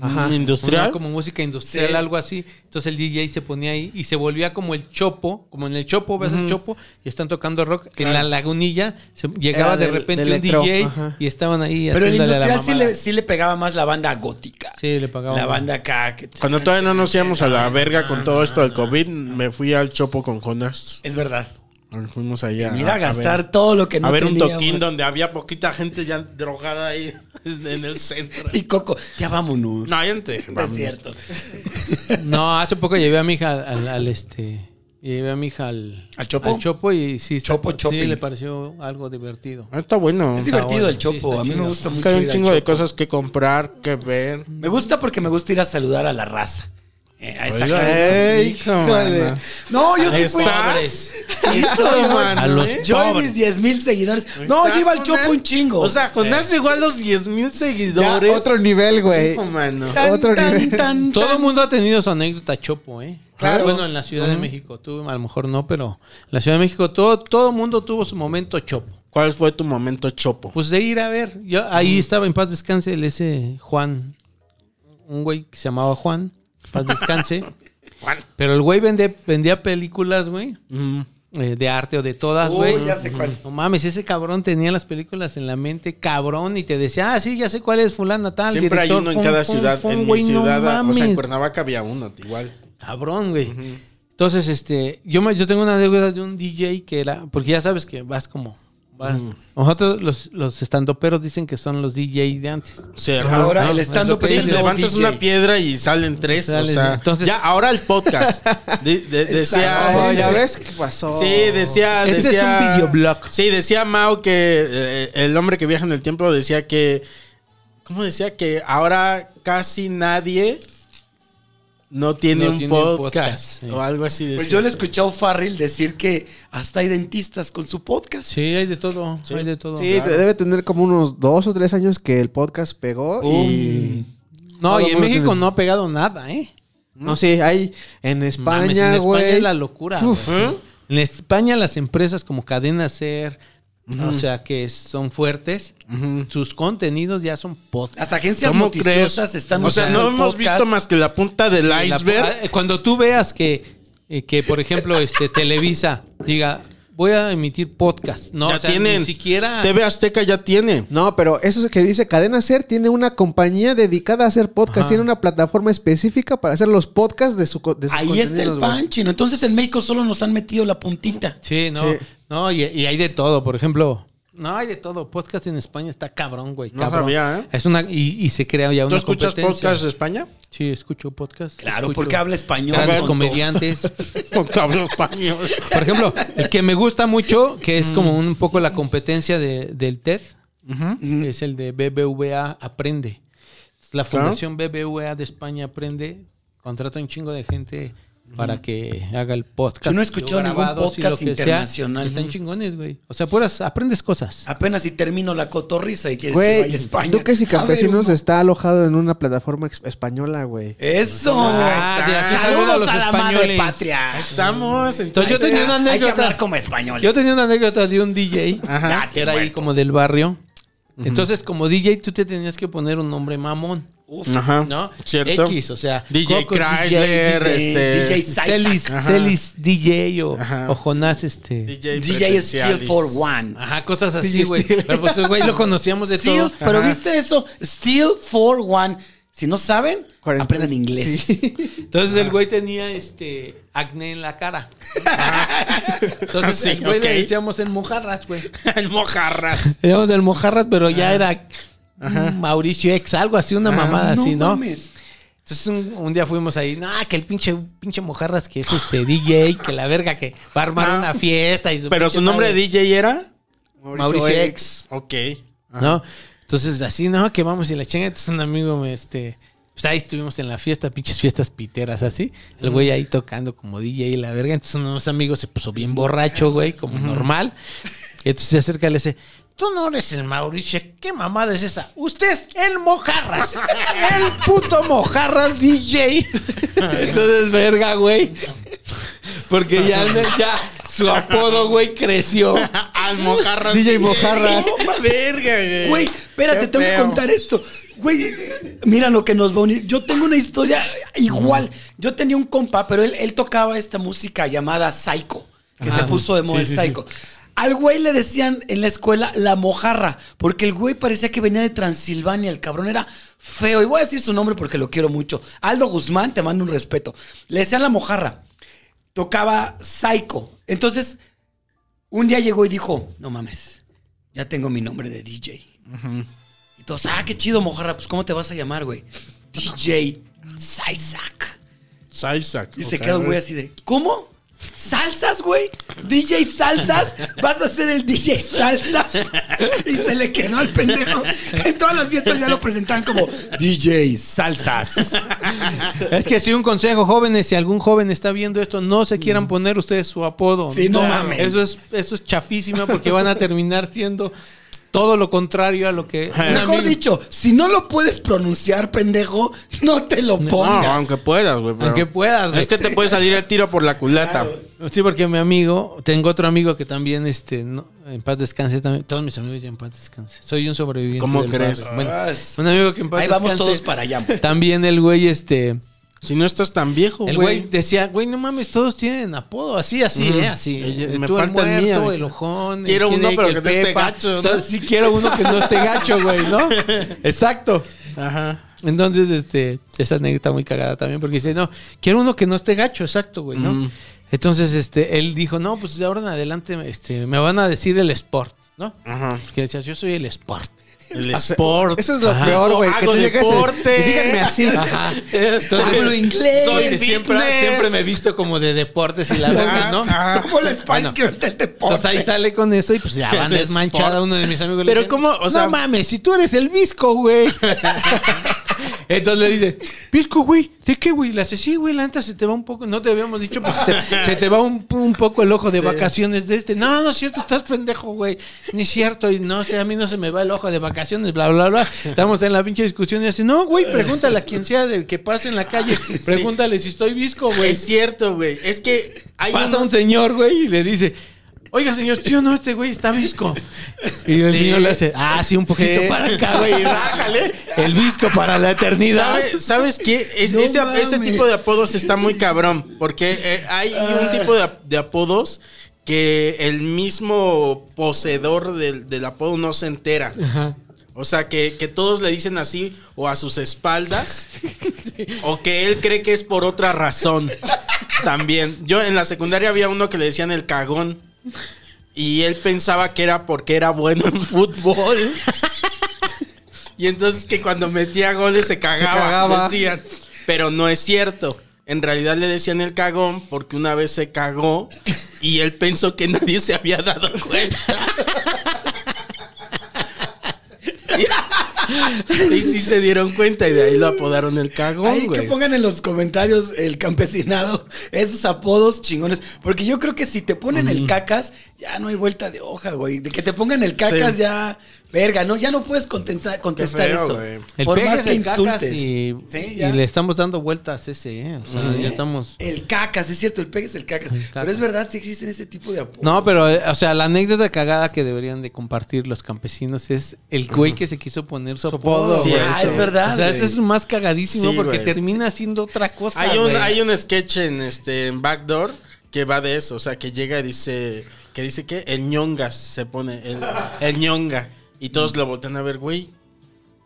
D: Ajá.
A: Industrial.
C: Una como música industrial,
B: Sí.
C: algo así. Entonces el DJ se ponía ahí y se volvía como el chopo, como en el chopo, ves el chopo y están tocando rock. En la lagunilla se- llegaba
D: Era
C: de
D: del-
C: repente
D: de
C: un
D: electro,
C: DJ
D: ajá.
C: y estaban ahí
B: Pero el
C: la
B: industrial sí le, sí le pegaba más la banda gótica.
C: Sí, le pagaba.
B: La banda acá. que-
A: Cuando todavía no nos íbamos a la verga con todo esto del COVID, me fui al Chopo con Jonas.
B: Es verdad.
A: Fuimos allá.
B: Mira, a gastar
A: ver,
B: todo lo que no
A: a ver un toquín donde había poquita gente ya drogada ahí en el centro.
B: Y Coco, ya vámonos.
A: No, ya no te-
B: es
A: vámonos.
B: cierto.
C: No, hace poco llevé a mi hija al, al- al, este. Llevé a mi hija al,
B: ¿Al Chopo?
C: y sí,
B: Chopo
C: sí
B: shopping.
C: le pareció algo divertido.
A: Ah, está bueno.
B: Es divertido
C: bueno,
B: el
C: sí,
B: chopo.
C: está
B: a mí me gusta mucho.
A: hay un
B: ir al
A: chingo de
B: Chopo.
A: cosas que comprar, que ver.
B: Me gusta porque me gusta ir a saludar a la raza. Eh, a esa.
D: Ey,
A: hijo,
D: híjole.
A: mano.
B: No, yo sí
A: Ahí
B: fui.
A: mano,
C: A los
A: ¿eh?
B: Yo y
C: pobres.
B: mis 10 mil seguidores. No, yo
A: ¿Estás
B: iba al
A: con
B: chopo un chingo.
A: O sea, Jonás llegó a los 10 mil
D: Ya,
A: seguidores.
D: otro nivel, güey.
A: Hijo, mano.
B: Tan,
D: otro
B: tan,
D: nivel.
B: tan,
C: Todo el mundo ha tenido su anécdota chopo, ¿eh?
B: Claro.
C: Bueno, en la Ciudad de México. Tú a lo mejor no, pero en la Ciudad de México todo, todo el mundo tuvo su momento chopo.
A: ¿Cuál fue tu momento chopo?
C: Pues de ir a ver. Yo ahí estaba en paz descanse el ese Juan. Un güey que se llamaba Juan. Paz descanse. Pero el güey vendía, vendía películas, güey.
A: Mm.
C: eh, de arte o de todas, güey.
B: ya sé cuál.
C: No mames, ese cabrón tenía las películas en la mente, cabrón, y te decía, ah, sí, ya sé cuál es fulana tal.
A: Siempre hay uno en cada ciudad. en mi
C: no
A: ciudad, o sea, en. Cuernavaca había uno, igual.
C: Cabrón, güey. Entonces, este, yo me, yo tengo una deuda de un DJ que era, porque ya sabes que vas como, vas. Nosotros los, los estandoperos dicen que son los DJ de antes.
A: Cierto.
B: Ahora
C: No,
B: el
C: es
B: stand
C: lo
B: up
C: que
B: es
A: Sí, levantas
B: DJ.
A: una piedra y salen tres.
C: Sales,
A: o sea,
C: entonces-
A: ya, ahora el podcast. De- de- decía.
D: Oh, ya ves qué pasó.
A: Sí, decía.
C: Este es un videoblog.
A: Sí, decía Mao que eh, el hombre que viaja en el tiempo decía que. ¿Cómo decía? Que ahora casi nadie no tiene
C: No
A: un
C: tiene
A: podcast.
C: podcast, sí.
A: O algo así.
B: Pues yo le escuché a Farrell decir que hasta hay dentistas con su podcast.
C: Sí, hay de todo, hay de todo.
D: Sí, debe tener como unos dos o tres años que el podcast pegó y...
C: No, y en México
D: tiene-
C: no ha pegado nada, ¿eh?
D: No, sí, hay en
C: Mames,
D: España,
C: en
D: güey.
C: España es la locura.
A: ¿Eh?
C: En España las empresas como Cadena Ser, o sea, que son fuertes, sus contenidos ya son podcast.
B: Las agencias
A: ¿Cómo
B: noticiosas están
A: O sea, no hemos
B: podcast.
A: visto más que la punta del
C: La-
A: iceberg.
C: ah, cuando tú veas que, eh, que por ejemplo, este Televisa diga, voy a emitir podcast, no,
A: ya
C: o sea,
A: tienen.
C: ni siquiera
A: TV Azteca ya tiene.
D: No, pero eso que dice Cadena Ser tiene una compañía dedicada a hacer podcast.
C: Ajá.
D: Tiene una plataforma específica para hacer los podcasts de su de sus
B: Ahí está el
D: contenidos, güey.
B: pan, chino. Entonces en México solo nos han metido la puntita.
C: Sí, no,
D: Sí.
C: no, y, y hay de todo, por ejemplo. No, hay de todo. Podcast en España está cabrón, güey.
A: No
C: cabrón.
A: sabía, ¿eh?
C: Es una, y, y se crea ya
A: ¿Tú
C: una
A: escuchas
C: competencia.
A: podcast de España?
C: Sí, escucho podcast.
B: Claro,
C: escucho
B: porque habla español.
C: Grandes
B: tonto.
C: comediantes.
A: Porque hablo español.
C: Por ejemplo, el que me gusta mucho, que es como un poco la competencia de- del TED, es el de BBVA Aprende. La
A: Claro.
C: Fundación BBVA de España Aprende contrata un chingo de gente para que haga el podcast.
B: Yo no he escuchado ningún podcast
C: sea.
B: internacional.
C: Están chingones, güey. O sea, puras, aprendes cosas.
B: Apenas si termino la cotorriza y quieres que vaya a
D: Güey,
B: España.
D: Duques y Campesinos está alojado en una plataforma española, güey.
B: Eso.
C: Ah, de aquí saludos a los
B: a la madre patria.
A: Estamos.
C: Entonces yo tenía una
B: Hay que
C: anécdota.
B: hablar como español.
C: Yo tenía una anécdota de un DJ
A: Ajá.
C: que era ahí como del barrio. Entonces, como DJ, tú te tenías que poner un nombre mamón.
A: Ajá.
C: ¿no?
A: Cierto.
C: X, o sea,
A: DJ
C: Coco
A: Chrysler,
B: DJ,
A: este.
B: DJ
C: Celis,
A: Ajá.
C: Celis DJ o,
A: Ajá.
C: o Jonás, este.
A: DJ,
B: DJ. Steel for One.
C: Ajá, cosas así, güey. Pero pues, güey, lo conocíamos de
B: Steel,
C: todo.
B: pero
A: Ajá.
B: viste eso, Steel for One. Si no saben, aprendan inglés.
C: Entonces el güey tenía este acné en la cara. Entonces
A: Sí,
C: el güey
A: ok.
C: le decíamos el mojarras, güey.
A: El mojarras.
C: Le decíamos el mojarras, pero ya era Mauricio X, algo así, una mamada así, ¿no?
B: mames.
C: Entonces un, un día fuimos ahí, no, que el pinche, pinche mojarras que es este DJ, que la verga que va a armar
A: Ah.
C: una fiesta y
A: Pero
C: pinche
A: su nombre de. DJ era.
C: Mauricio X.
A: Ok.
C: ¿no? Entonces, así, no, que vamos y la chinga. Entonces, un amigo me, este, pues ahí estuvimos en la fiesta, pinches fiestas piteras, así. El güey ahí tocando como DJ y la verga. Entonces, uno de los amigos se puso bien borracho, güey, como normal. Entonces se acerca y le dice, tú no eres el Mauricio, ¿qué mamada es esa? Usted es el Mojarras, el puto Mojarras DJ. Entonces, verga, güey. Porque ya, ya su apodo, güey, creció.
A: Al mojarras.
D: DJ Mojarras.
A: No, verga, güey.
B: Güey, espérate, tengo que contar esto. Güey, mira lo que nos va a unir. Yo tengo una historia igual. Yo tenía un compa, pero él, él tocaba esta música llamada Psycho, que se puso de moda el Psycho. Al güey le decían en la escuela la mojarra, porque el güey parecía que venía de Transilvania, el cabrón era feo. Y voy a decir su nombre porque lo quiero mucho. Aldo Guzmán, te mando un respeto. Le decían la mojarra. Tocaba Psycho. Entonces, un día llegó y dijo, no mames, ya tengo mi nombre de DJ. Y todos, ah, qué chido, mojarra. Pues, ¿cómo te vas a llamar, güey? DJ Saisak.
A: Isaac.
B: Y se queda un güey así de, ¿cómo? ¿Salsas, güey? ¿DJ Salsas? ¿Vas a ser el DJ Salsas? Y se le quedó al pendejo. En todas las fiestas ya lo presentaban como DJ Salsas.
C: Es que si un consejo, jóvenes, si algún joven está viendo esto, no se quieran poner ustedes su apodo.
B: Sí, no mames.
C: Eso es, eso es chafísima porque van a terminar siendo todo lo contrario a lo que.
B: Mejor dicho, si no lo puedes pronunciar, pendejo, no te lo
A: No,
B: pongas.
A: aunque puedas, güey. pero-
C: Aunque puedas, güey.
A: Es que te puede salir el tiro por la culata.
C: Sí, porque mi amigo, tengo otro amigo que también, este, no, en paz descanse también. Todos mis amigos ya en paz descanse. Soy un sobreviviente.
A: ¿Cómo
C: del
A: crees?
C: barrio. Bueno, un amigo que en paz
B: Ahí vamos
C: descanse,
B: todos para allá.
C: También el güey, este.
A: Si no estás tan viejo,
C: El
A: güey.
C: güey decía, güey, no mames, todos tienen apodo, así, así. ¿eh? Así. Eh,
A: me
C: tú
A: falta el
C: muerto, el ojón.
A: Quiero uno, pero
C: el
A: que no esté gacho, ¿no?
C: Entonces, sí quiero uno que no esté gacho, güey, ¿no? Exacto.
A: Ajá.
C: Entonces, este, esa anécdota muy cagada también, porque dice, no, quiero uno que no esté gacho, exacto, güey, ¿no?
A: Mm.
C: Entonces, este, él dijo, no, pues de ahora en adelante, este, me van a decir el sport, ¿no?
A: Ajá.
C: Que decías, yo soy el sport.
A: El sport.
D: Eso es lo
C: Ajá.
D: peor, güey. Que
A: Hago
D: y-
A: deporte.
D: y díganme así.
C: Ajá.
B: Hablo
C: Entonces,
B: inglés.
A: Soy
C: que siempre, siempre me he visto como de deportes y la verga, ¿no?
B: Como la Spice
C: Bueno.
B: Girl del deporte.
C: Entonces ahí sale con eso y pues ya van
A: El
C: desmanchada uno de mis amigos. le
A: Pero ¿cómo? O sea-
C: no mames, si tú eres el visco, güey. Entonces le dice, visco, güey, ¿de qué, güey? Le hace, sí, güey, la neta se te va un poco. No te habíamos dicho, pues se te, se te va un, un poco el ojo de vacaciones de este. No, no es cierto, estás pendejo, güey. Ni es cierto, y no sé, a mí no se me va el ojo de vacaciones, bla, bla, bla. Estamos en la pinche discusión y así, no, güey, pregúntale a quien sea del que pase en la calle, pregúntale si estoy visco, güey.
A: Es cierto, güey. Es que hay
C: Pasa
A: uno-
C: un señor, güey, y le dice, oiga, señor, ¿sí o no? Este güey está visco. Y el
A: Sí.
C: señor le hace, ah, sí, un poquito
D: Sí.
C: para acá, güey, y rájale. El visco para la eternidad.
A: ¿Sabe- ¿Sabes qué? Es-
B: No
A: ese,
B: mames.
A: ese tipo de apodos está muy cabrón. Porque eh, hay un tipo de, ap- de apodos que el mismo poseedor del, del apodo no se entera.
C: Ajá.
A: O sea, que, que todos le dicen así o a sus espaldas. O que él cree que es por otra razón. También. Yo en la secundaria había uno que le decían el cagón. Y él pensaba que era porque era bueno en fútbol. Y entonces que cuando metía goles se cagaba,
D: cagaba.
A: decían. Pero no es cierto. En realidad le decían el cagón porque una vez se cagó y él pensó que nadie se había dado cuenta. y sí se dieron cuenta y de ahí lo apodaron el cagón,
B: Ahí que
A: güey.
B: pongan en los comentarios el campesinado, esos apodos chingones. Porque yo creo que si te ponen el cacas, ya no hay vuelta de hoja, güey. De que te pongan el cacas,
A: Sí.
B: ya, verga, ¿no? Ya no puedes contestar, contestar
A: feo,
B: eso.
C: El
B: Por más
C: es
B: que insultes.
C: Y,
B: Sí,
C: y
B: ya.
C: le estamos dando vueltas a ese, ¿eh? O sea, ya estamos...
B: El cacas, es cierto, el pegue es el cacas.
C: cacas.
B: Pero es verdad, sí existen ese tipo de apodos.
C: No, pero, eh, o sea, la anécdota cagada que deberían de compartir los campesinos es el güey que se quiso poner su apodo.
A: Sí,
B: ah, es verdad.
C: O sea, ese es más cagadísimo
A: Sí,
C: porque termina siendo otra cosa.
A: Hay un, hay un sketch en este en Backdoor que va de eso, o sea, que llega y dice, que dice que el ñongas se pone, el, el ñonga. Y todos lo voltean a ver, güey.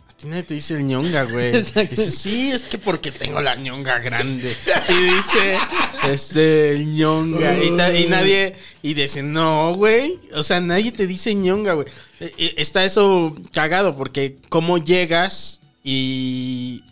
A: A ti nadie te dice el ñonga, güey. Dice, sí, es que porque tengo la ñonga grande. Y dice, este, el ñonga. Y, nadie, y dice, no, güey. O sea, nadie te dice ñonga, güey. Eh, eh, Está eso cagado porque cómo llegas y...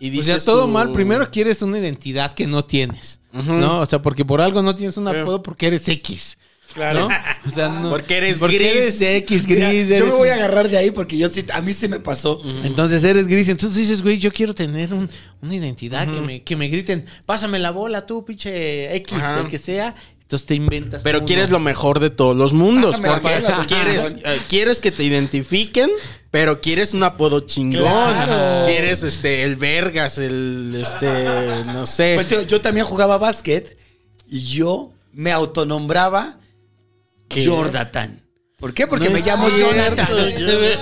A: Y
C: O
A: dices
C: sea, todo
A: tú-
C: mal. Primero quieres una identidad que no tienes. ¿No? O sea, porque por algo no tienes un apodo porque eres X.
A: Claro.
C: ¿no? O sea, no.
A: Porque eres
C: porque
A: gris.
C: eres X,
B: Mira,
C: gris.
B: yo me voy a agarrar de ahí porque yo sí, a mí se me pasó.
C: Entonces eres gris. Entonces dices, güey, yo quiero tener un- una identidad que, me, que me griten, pásame la bola tú, pinche X,
A: Ajá.
C: el que sea. Entonces te inventas.
A: Pero
C: uno.
A: quieres lo mejor de todos los mundos.
B: Pásame
A: Porque
B: bola,
A: quieres, eh, quieres que te identifiquen, pero quieres un apodo chingón.
B: Claro.
A: Quieres este el vergas, el este no sé.
B: Pues yo también jugaba básquet y yo me autonombraba
A: ¿Qué?
B: Jordatan. ¿Por qué? Porque
A: No
B: me llamo
A: cierto,
B: Jonathan.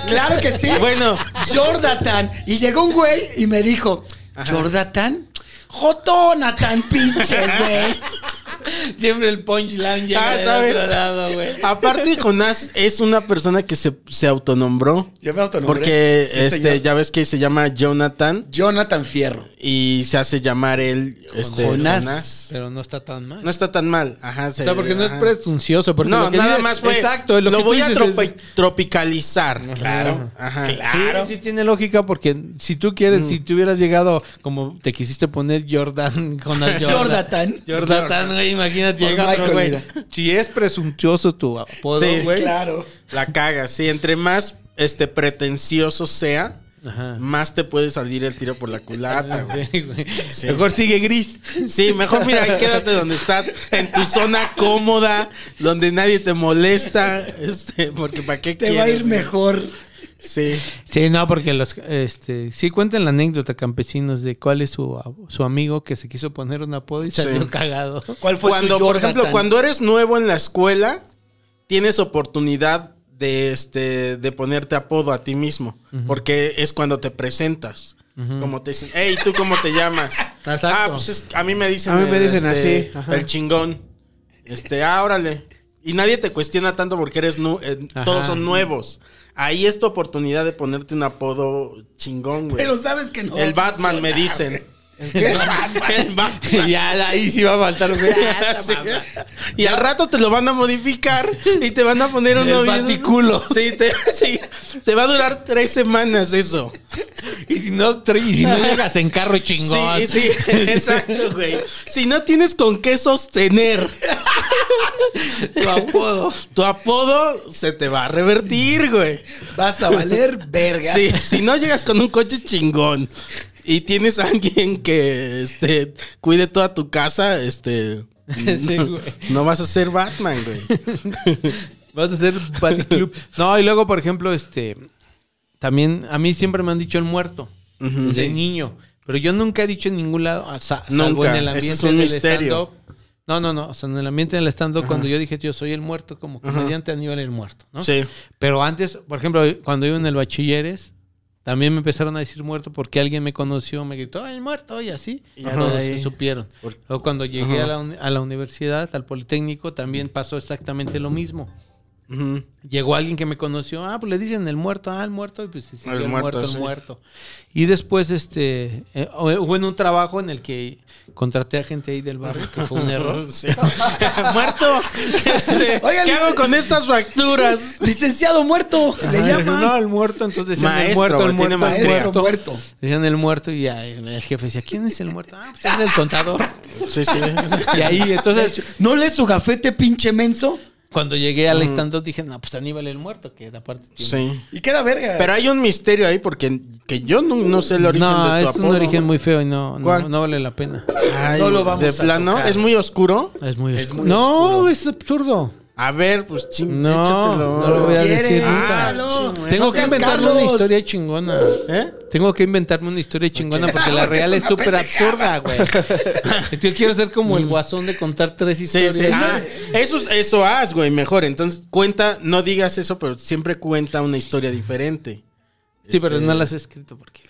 B: Claro que sí.
A: Bueno.
B: Jonathan. Y llegó un güey y me dijo, ¿Jonathan? Jotonathan, pinche güey.
C: Siempre el punchline llega
A: Ah,
C: del
A: ¿sabes?
C: otro lado, güey.
A: Aparte, Jonás es una persona que se, se autonombró.
B: Yo me autonombré.
A: Porque
B: Sí,
A: este,
B: señor.
A: ya ves que se llama Jonathan
B: Jonathan Fierro.
A: y se hace llamar él este,
B: Jonás.
A: Jonás.
C: Pero no está tan mal.
A: No está tan mal. Ajá.
C: o sea, porque no es presuncioso. Porque
A: No,
C: lo que
A: nada
C: dice-
A: más fue.
C: Exacto,
A: lo
C: que tú
A: voy a
C: dices
A: tropi-
C: es-
A: tropicalizar.
B: Claro.
A: Ajá.
B: Claro.
C: Sí, sí tiene lógica porque si tú quieres, si tú hubieras llegado como te quisiste poner Jordan el
B: Jordan.
C: Jordan, güey, imagínate llega otro güey. Si es presuntuoso tu apodo,
A: Sí,
C: güey.
B: Claro.
A: La cagas. Sí, entre más este pretencioso sea,
C: Ajá.
A: más te puede salir el tiro por la culata, güey.
C: Sí, güey.
A: Sí.
C: Mejor sigue gris.
A: Sí, mejor mira, ahí quédate donde estás, en tu zona cómoda, donde nadie te molesta, este, porque para qué
B: Te va a
A: quieres,
B: ir
A: güey?
B: mejor.
A: Sí.
C: Sí, no, porque los, este, sí cuenten la anécdota, campesinos, de cuál es su, su amigo que se quiso poner un apodo y
A: Sí.
C: salió cagado.
B: ¿Cuál fue
A: Cuando,
B: su
A: por ejemplo, cuando eres nuevo en la escuela, tienes oportunidad de este de ponerte apodo a ti mismo, porque es cuando te presentas. Como te dicen, hey, ¿tú cómo te llamas?
C: Exacto.
A: Ah, pues es- a mí me dicen,
D: A mí me dicen
A: este,
D: así, ajá.
A: el chingón. Este, ah, órale. Y nadie te cuestiona tanto porque eres nu- eh,
C: Ajá.
A: todos son nuevos. Ahí es tu oportunidad de ponerte un apodo chingón, güey.
B: Pero sabes que no.
A: el Batman me dicen. Batman.
C: ya ahí sí va a faltar.
A: Sí. Y al rato te lo van a modificar y te van a poner bien-
C: baticulo.
A: Sí te, sí, te va a durar tres semanas eso.
C: Y si no, y si no llegas en carro chingón.
A: Sí, sí, exacto, güey. Si no tienes con qué sostener
C: Tu apodo.
A: tu apodo, se te va a revertir, güey.
B: Vas a valer verga.
A: Sí, si no llegas con un coche chingón y tienes a alguien que este, cuide toda tu casa, este.
C: Sí,
A: no, vas a ser Batman, güey.
C: Vas a hacer Club. No, y luego, por ejemplo, este. También a mí siempre me han dicho el muerto.
A: Ujú.
C: Desde
A: Sí.
C: niño. Pero yo nunca he dicho en ningún lado, sa- salvo
A: Nunca.
C: en el ambiente
A: es un
C: del
A: misterio.
C: stand-up. No, no, no. O sea, en el ambiente del stand-up, cuando yo dije yo soy el muerto, como comediante Aníbal el muerto, ¿no?
A: Sí.
C: Pero antes, por ejemplo, cuando iba en el bachilleres, también me empezaron a decir muerto porque alguien me conoció, me gritó, ¡ay, el muerto! Y así. Y ya todos supieron. O cuando llegué a la, a la universidad, al Politécnico, también pasó exactamente lo mismo. Llegó alguien que me conoció, ah, pues le dicen el muerto, ah, el muerto, y pues sí, sí,
A: El
C: el,
A: muerto, sí.
C: el muerto. Y después, este, eh, hubo en un trabajo en el que contraté a gente ahí del barrio, que fue un error.
A: Muerto. Este,
B: Oiga,
A: ¿Qué hago con estas facturas?
B: Licenciado muerto. Le llaman.
C: No, el muerto, entonces decían el
A: Maestro,
C: muerto, el.
B: Maestro
C: muerto.
B: muerto.
C: Decían el muerto y ya el jefe decía, ¿quién es el muerto? Ah, pues es el contador.
A: Sí, sí.
C: Y ahí, entonces,
B: ¿No lee su gafete, pinche menso?
C: Cuando llegué al stand-up dije, no, pues Aníbal el muerto, que aparte tiene...
A: Sí.
B: Y queda verga.
A: Pero hay un misterio ahí porque que yo no, no sé el origen
C: no,
A: de tu
C: es un
A: apodo.
C: origen muy feo y no, no, no vale la pena.
A: Ay,
B: No lo vamos
A: de
B: a
A: plano,
B: tocar.
A: es muy oscuro.
C: Es muy
B: Es
C: oscuro.
B: muy
C: no,
B: oscuro.
C: es absurdo.
A: A ver, pues ching,
C: No,
A: échatelo.
C: no lo voy a decir
A: Ah,
C: nunca.
A: ching,
C: Tengo
B: no
C: que inventarme
B: Carlos.
C: una historia chingona.
A: ¿Eh?
C: Tengo que inventarme una historia chingona porque la
B: Porque
C: real
B: es
C: súper absurda, güey. Yo quiero ser como el guasón de contar tres
A: Sí,
C: historias.
A: sí. Ah, eso, eso haz, güey, mejor. Entonces, cuenta, no digas eso, pero siempre cuenta una historia diferente.
C: Sí, pero
A: Este,
C: no las he escrito porque...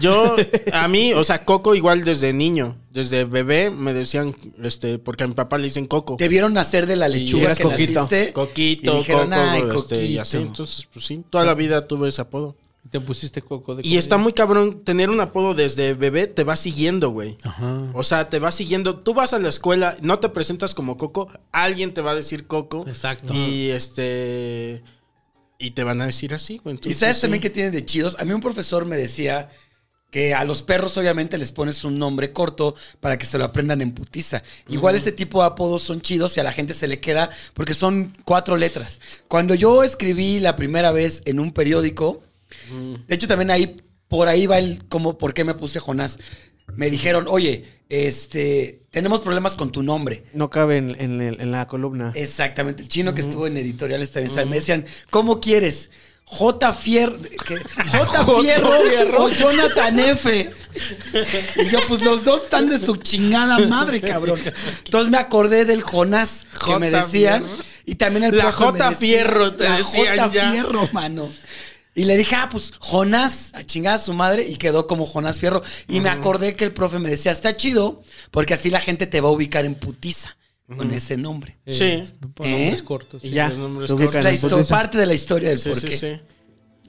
A: Yo, a mí, o sea, Coco igual desde niño, desde bebé me decían, este, porque a mi papá le dicen Coco.
B: Te vieron nacer de la lechuga que
D: Coquito.
B: naciste.
A: Coquito,
B: y dijeron,
A: Coco,
B: "Ay,
A: este, y así.
B: Coquito".
A: Entonces, pues sí, toda la vida tuve ese apodo.
C: Te pusiste coco de
A: Y está muy cabrón, tener un apodo desde bebé te va siguiendo, güey.
C: Ajá.
A: O sea, te va siguiendo. Tú vas a la escuela, no te presentas como Coco, alguien te va a decir Coco.
C: Exacto.
A: Y este. Y te van a decir así, güey.
B: Y sabes
A: sí.
B: también que tienen de chidos. A mí un profesor me decía que a los perros obviamente les pones un nombre corto para que se lo aprendan en putiza. Igual este tipo de apodos son chidos y a la gente se le queda porque son cuatro letras. Cuando yo escribí la primera vez en un periódico, de hecho también ahí, por ahí va el como por qué me puse Jonás. Me dijeron, oye, este, tenemos problemas con tu nombre.
D: No cabe en, en el- en la columna.
B: Exactamente, el chino que estuvo en editoriales también. Me decían, ¿cómo quieres? J. Fierro, ¿qué? J. Fierro o Jonathan F. Y yo, pues los dos están de su chingada madre, cabrón. Entonces me acordé del Jonás que
A: J.
B: me decían.
A: Fierro.
B: Y también el
A: La
B: me
A: J
B: decía-
A: Fierro, te
B: la
A: decían
B: J
A: ya.
B: Fierro, mano. Y le dije, ah, pues Jonás, a chingar a su madre, y quedó como Jonás Fierro. Y me acordé que el profe me decía, está chido, porque así la gente te va a ubicar en putiza con ese nombre.
A: Sí.
C: Por
B: ¿Eh?
C: nombres cortos. Sí.
D: ya.
A: los cortos.
B: Es la historia, parte de la historia del
A: Sí,
B: por
A: sí,
B: qué.
A: sí.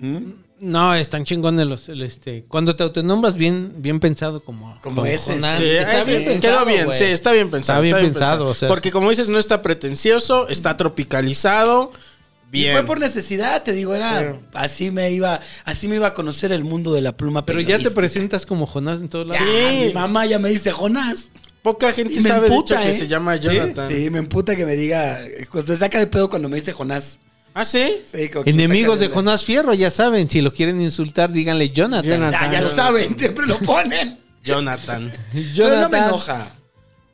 B: ¿Mm?
C: No, están chingones los, el, este, cuando te autonombras bien, bien pensado como,
B: Como ese,
C: Jonás.
A: Sí,
C: Está
A: ese
C: bien
A: quedó
C: pensado,
A: bien,
C: güey.
A: sí, está bien pensado.
C: Está bien pensado, o sea.
A: Porque como dices, no está pretencioso, está tropicalizado. Bien.
B: Y fue por necesidad, te digo, era así me iba, así me iba a conocer el mundo de la pluma.
C: Pero ya te presentas como Jonás en todos lados.
A: Sí.
B: mi mamá ya me dice Jonás.
A: Poca gente
B: Y me
A: sabe
B: emputa,
A: de hecho,
B: ¿eh?
A: que se llama Jonathan.
B: Sí, me emputa que me diga, pues te saca de pedo cuando me dice Jonás.
A: ¿Ah, sí?
B: Sí,
C: Enemigos de Jonás Fierro, ya saben, si lo quieren insultar, díganle Jonathan.
D: Jonathan.
B: Ya, ya lo saben, siempre lo ponen.
A: Jonathan.
B: Pero no me enoja.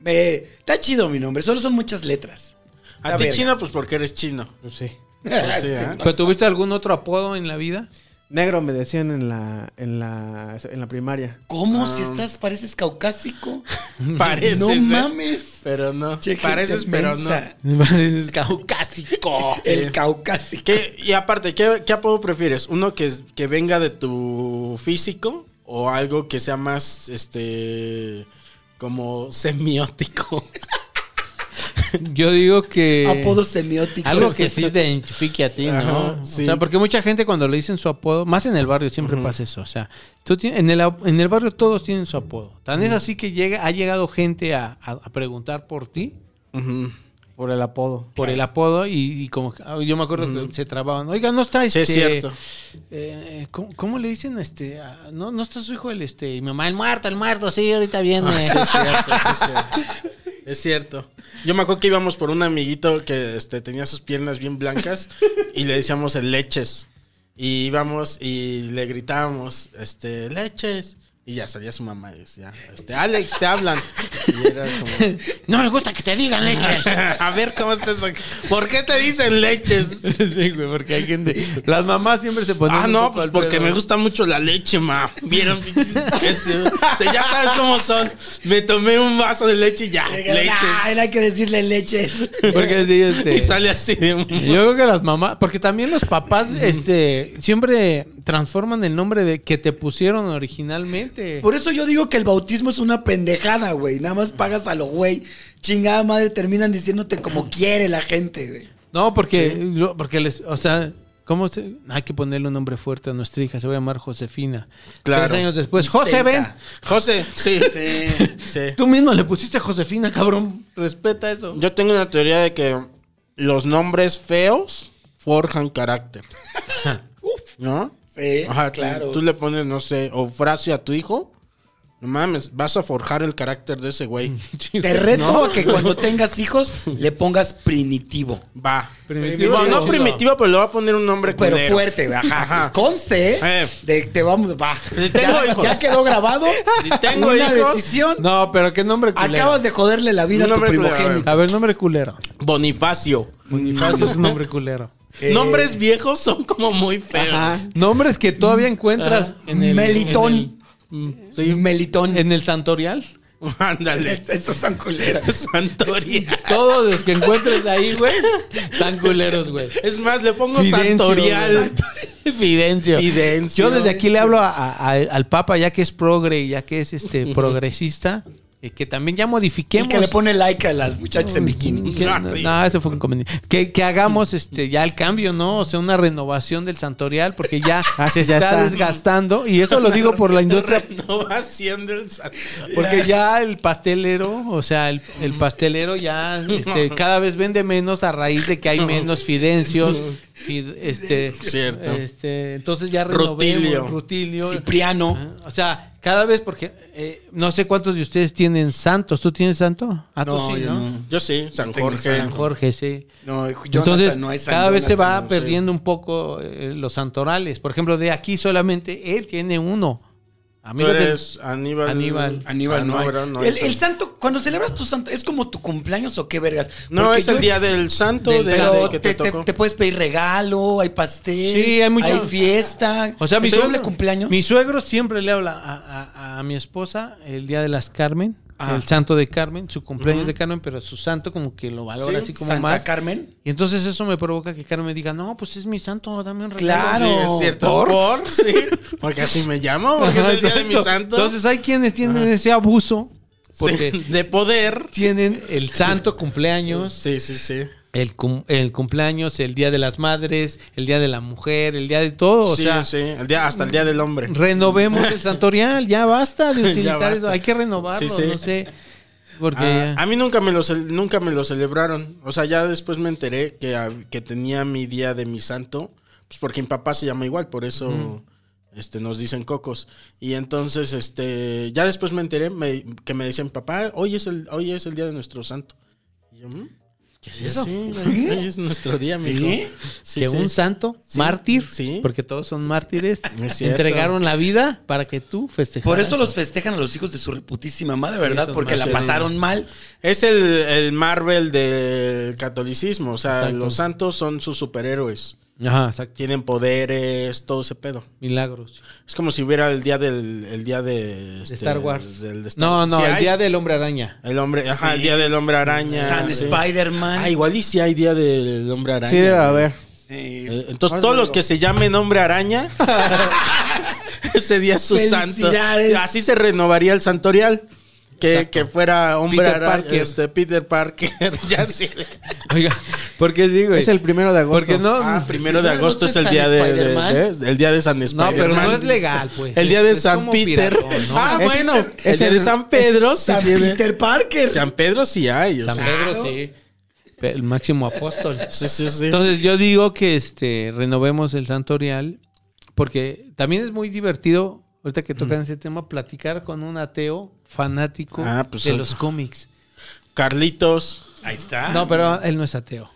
B: Me, está chido mi nombre, solo son muchas letras.
A: A ti
B: verga.
A: chino, pues porque eres chino.
D: Pues sí.
A: Pues sí, ¿eh?
C: ¿Pero tuviste algún otro apodo en la vida?
D: Negro me decían en la, en la, en la primaria.
B: ¿Cómo?
A: Ah.
B: Si estás, pareces caucásico.
A: Pareces.
B: no
A: ¿eh?
B: mames.
A: Pero no. Pareces, pero no.
C: Pareces caucásico.
B: El caucásico.
A: ¿Qué- y aparte, ¿qué, qué apodo prefieres? ¿Uno que, que venga de tu físico o algo que sea más, este, como semiótico?
C: Yo digo que...
B: Apodo semiótico.
C: Algo que sí te identifique a ti, ¿no?
A: Ajá,
C: O
A: sí.
C: sea, porque mucha gente cuando le dicen su apodo, más en el barrio siempre pasa eso. O sea, tú tienes- en, el, en el barrio todos tienen su apodo. Tan es así que llega, ha llegado gente a, a- a preguntar por ti,
D: Por el apodo.
C: por el apodo, y, y como que- ah, yo me acuerdo que se trababan. Oiga, no está
A: Sí,
C: este.
A: es cierto.
C: eh, ¿cómo, cómo le dicen este? no, no está su hijo el este. Y mi mamá, el muerto, el muerto, sí, ahorita viene.
A: Ah, sí, es cierto, sí, es cierto. Es cierto. Yo me acuerdo que íbamos por un amiguito que este, tenía sus piernas bien blancas y le decíamos el leches. Y íbamos y le gritábamos, este, leches. Y ya salía su mamá y decía, este, Alex, te hablan. Y era como,
C: no me gusta que te digan leches.
A: a ver cómo estás aquí. ¿Por qué te dicen leches?
C: sí, güey, porque hay gente. Las mamás siempre se ponen.
A: Ah, no, pues porque me gusta mucho la leche, ma. Vieron, Este, o sea, ya sabes cómo son. Me tomé un vaso de leche y ya,
B: Ay,
A: leches.
B: hay que decirle leches.
C: Porque sí, este.
A: Y sale así de.
C: Yo creo que las mamás, porque también los papás, este, siempre transforman el nombre de que te pusieron originalmente.
B: Por eso yo digo que el bautismo es una pendejada, güey. Nada más pagas a lo güey. Chingada madre, terminan diciéndote como quiere la gente, güey.
C: No, porque, porque les, o sea, ¿cómo se? Hay que ponerle un nombre fuerte a nuestra hija, se va a llamar Josefina.
A: Claro.
C: Tres años después. José, ven.
A: José, sí.
B: Sí.
A: sí.
C: Tú mismo le pusiste Josefina, cabrón. Respeta eso.
A: Yo tengo una teoría de que los nombres feos forjan carácter. ¿No?
B: Sí,
A: Ajá, tú-
B: claro.
A: Tú, le pones, no sé, o frase a tu hijo. No mames, vas a forjar el carácter de ese güey.
B: Te reto a que cuando tengas hijos le pongas primitivo.
A: Va.
C: Primitivo
A: Bueno, no primitivo, pero le voy a poner un nombre
B: Pero
A: culero.
B: fuerte, ajá.
A: Ajá.
B: Conste, ¿eh?
A: Eh.
B: De, te vamos, va.
A: Si tengo
B: ya,
A: hijos.
B: ya quedó grabado.
A: Si tengo
B: una
A: hijos,
B: decisión.
C: No, pero qué nombre culero.
B: Acabas de joderle la vida a tu primogénito.
C: A ver, nombre culero.
A: Bonifacio.
C: Bonifacio es un nombre culero.
B: Eh,
A: Nombres viejos son como muy feos.
D: Ajá.
C: Nombres que todavía encuentras en el...
B: Melitón.
C: en el-
A: Sí.
B: Melitón.
C: En el santorial.
A: Ándale.
B: Esos son culeras.
A: Santoria.
C: Todos los que encuentres ahí, güey, están culeros, güey.
A: Es más, le pongo
C: Fidencio,
A: Santorial.
C: Fidencio.
A: Fidencio.
C: Yo desde aquí le hablo a- a- a- al Papa, ya que es progre y ya que es este progresista, que también ya
B: Y
C: modifiquemos.
B: que le pone like a las muchachas en bikini.
C: Que-
A: Ah,
C: no,
A: sí.
C: no, eso fue un inconveniente. Que, que hagamos este ya el cambio, ¿no? O sea, una renovación del santorial, porque ya
D: Ah,
C: se
D: ya
C: está,
D: está.
C: desgastando. Y eso lo digo por la industria,
A: Renovación del Santoral.
C: porque ya el pastelero, o sea, el, el pastelero ya este, cada vez vende menos a raíz de que hay menos fidencios. fid- este,
A: Cierto.
C: este, entonces ya renovemos,
A: Rutilio.
C: Rutilio.
B: Cipriano.
C: Ajá. O sea, cada vez porque eh, no sé cuántos de ustedes tienen santos. ¿Tú tienes santo? Ah, tú
B: No,
C: sí,
B: yo
C: ¿no?
B: no.
A: Yo sí, San Jorge.
C: San Jorge, sí.
B: No,
C: Entonces,
B: no es San
C: cada vez se va perdiendo un poco eh, los santorales. Por ejemplo, de aquí solamente él tiene uno.
A: Tú
C: Amigo del-
A: eres Aníbal.
C: Aníbal.
B: Aníbal
A: Ah,
B: no, hay.
A: ¿verdad? No
B: el,
A: hay
B: el santo, cuando celebras tu santo, ¿es como tu cumpleaños o qué vergas?
A: No,
B: Porque
A: es el día
B: ex-
A: del santo
C: del-
A: de,
B: Pero
A: de que te,
B: te, te-
A: tocó.
B: te puedes pedir regalo, hay pastel,
C: Sí, hay mucho-
B: fiesta.
C: O sea, mi
B: ¿Es doble
C: suegro,
B: cumpleaños?
C: mi suegro siempre le habla a, a- a mi esposa el día de las Carmen. El santo de Carmen, su cumpleaños de Carmen, pero su santo como que lo valora
B: Sí,
C: así como
B: Santa
C: más.
B: Carmen.
C: Y entonces eso me provoca que Carmen diga, no, pues es mi santo, dame un regalo.
B: Claro.
A: Sí, es cierto. ¿Por? Sí. Porque así me llamo, porque es el día de mi santo.
C: Entonces hay quienes tienen ese abuso porque
A: Sí, de poder.
C: tienen el santo cumpleaños,
A: Sí, sí, sí.
C: El, cum- el cumpleaños, el día de las madres, el día de la mujer, el día de todo. O
A: sí,
C: sea,
A: sí, el día, hasta el día del hombre.
C: renovemos el santorial, ya basta de utilizar
A: basta.
C: eso, hay que renovarlo,
A: Sí, sí.
C: no sé. Porque
A: Ah, a mí nunca me, lo, nunca me lo celebraron. O sea, ya después me enteré que, hab- que tenía mi día de mi santo. Pues porque mi papá se llama igual, por eso este, nos dicen cocos. Y entonces, este, ya después me enteré me- que me decían, papá, hoy es el, hoy es el día de nuestro santo. Y yo, "¿Mm? ¿Qué es eso? Sí, hoy hoy es nuestro día, mijo.
B: ¿Sí?
A: Sí,
C: que
A: sí.
C: un santo,
A: Sí,
C: mártir,
A: sí.
C: porque todos son mártires, entregaron la vida para que tú festejaras.
B: Por eso los festejan a los hijos de su reputísima madre, ¿verdad? Porque la pasaron mal.
A: Es el, el Marvel del catolicismo. O sea,
C: Exacto.
A: los santos son sus superhéroes.
C: Ajá, exacto.
A: Tienen poderes, todo ese pedo.
C: Milagros.
A: Es como si hubiera el día del el día de, este,
C: Star Wars.
A: del- de Star-
C: No, no,
A: Sí
C: el
A: hay.
C: día del hombre araña.
A: el hombre, ajá,
B: Sí.
A: el día del hombre araña.
B: San
A: sí.
B: Spider-Man.
A: Ah, igual y si hay día del hombre araña.
D: Sí, debe haber.
B: Sí.
A: Eh, Entonces, todos los que se llamen hombre araña, ese día es su santo. Así se renovaría el santorial. Que, que fuera hombre
C: Peter Parker.
A: este, Peter Parker. ya sé.
C: Oiga, ¿por qué sí, güey?
D: Es el primero de agosto.
C: Porque no.
A: Ah, primero de
B: ¿No
A: agosto es el
B: es
A: día de, de- de- el día de San
C: No,
A: Spider-Man.
C: pero no es legal, pues.
A: El día
C: Es-
A: de
C: es
A: San
C: como
A: Peter.
C: piratón, ¿no?
A: Ah,
D: Es-
A: bueno.
D: es
A: el día de San Pedro.
B: San Peter Parker.
A: San Pedro sí hay.
C: San
A: sea.
C: Pedro, sí. El máximo apóstol.
A: Sí, sí, sí.
C: Entonces yo digo que este renovemos el santorial porque también es muy divertido ahorita que tocan ese tema platicar con un ateo fanático
A: Ah, pues,
C: de los cómics.
A: Carlitos.
B: Ahí está.
C: No, pero él no es ateo.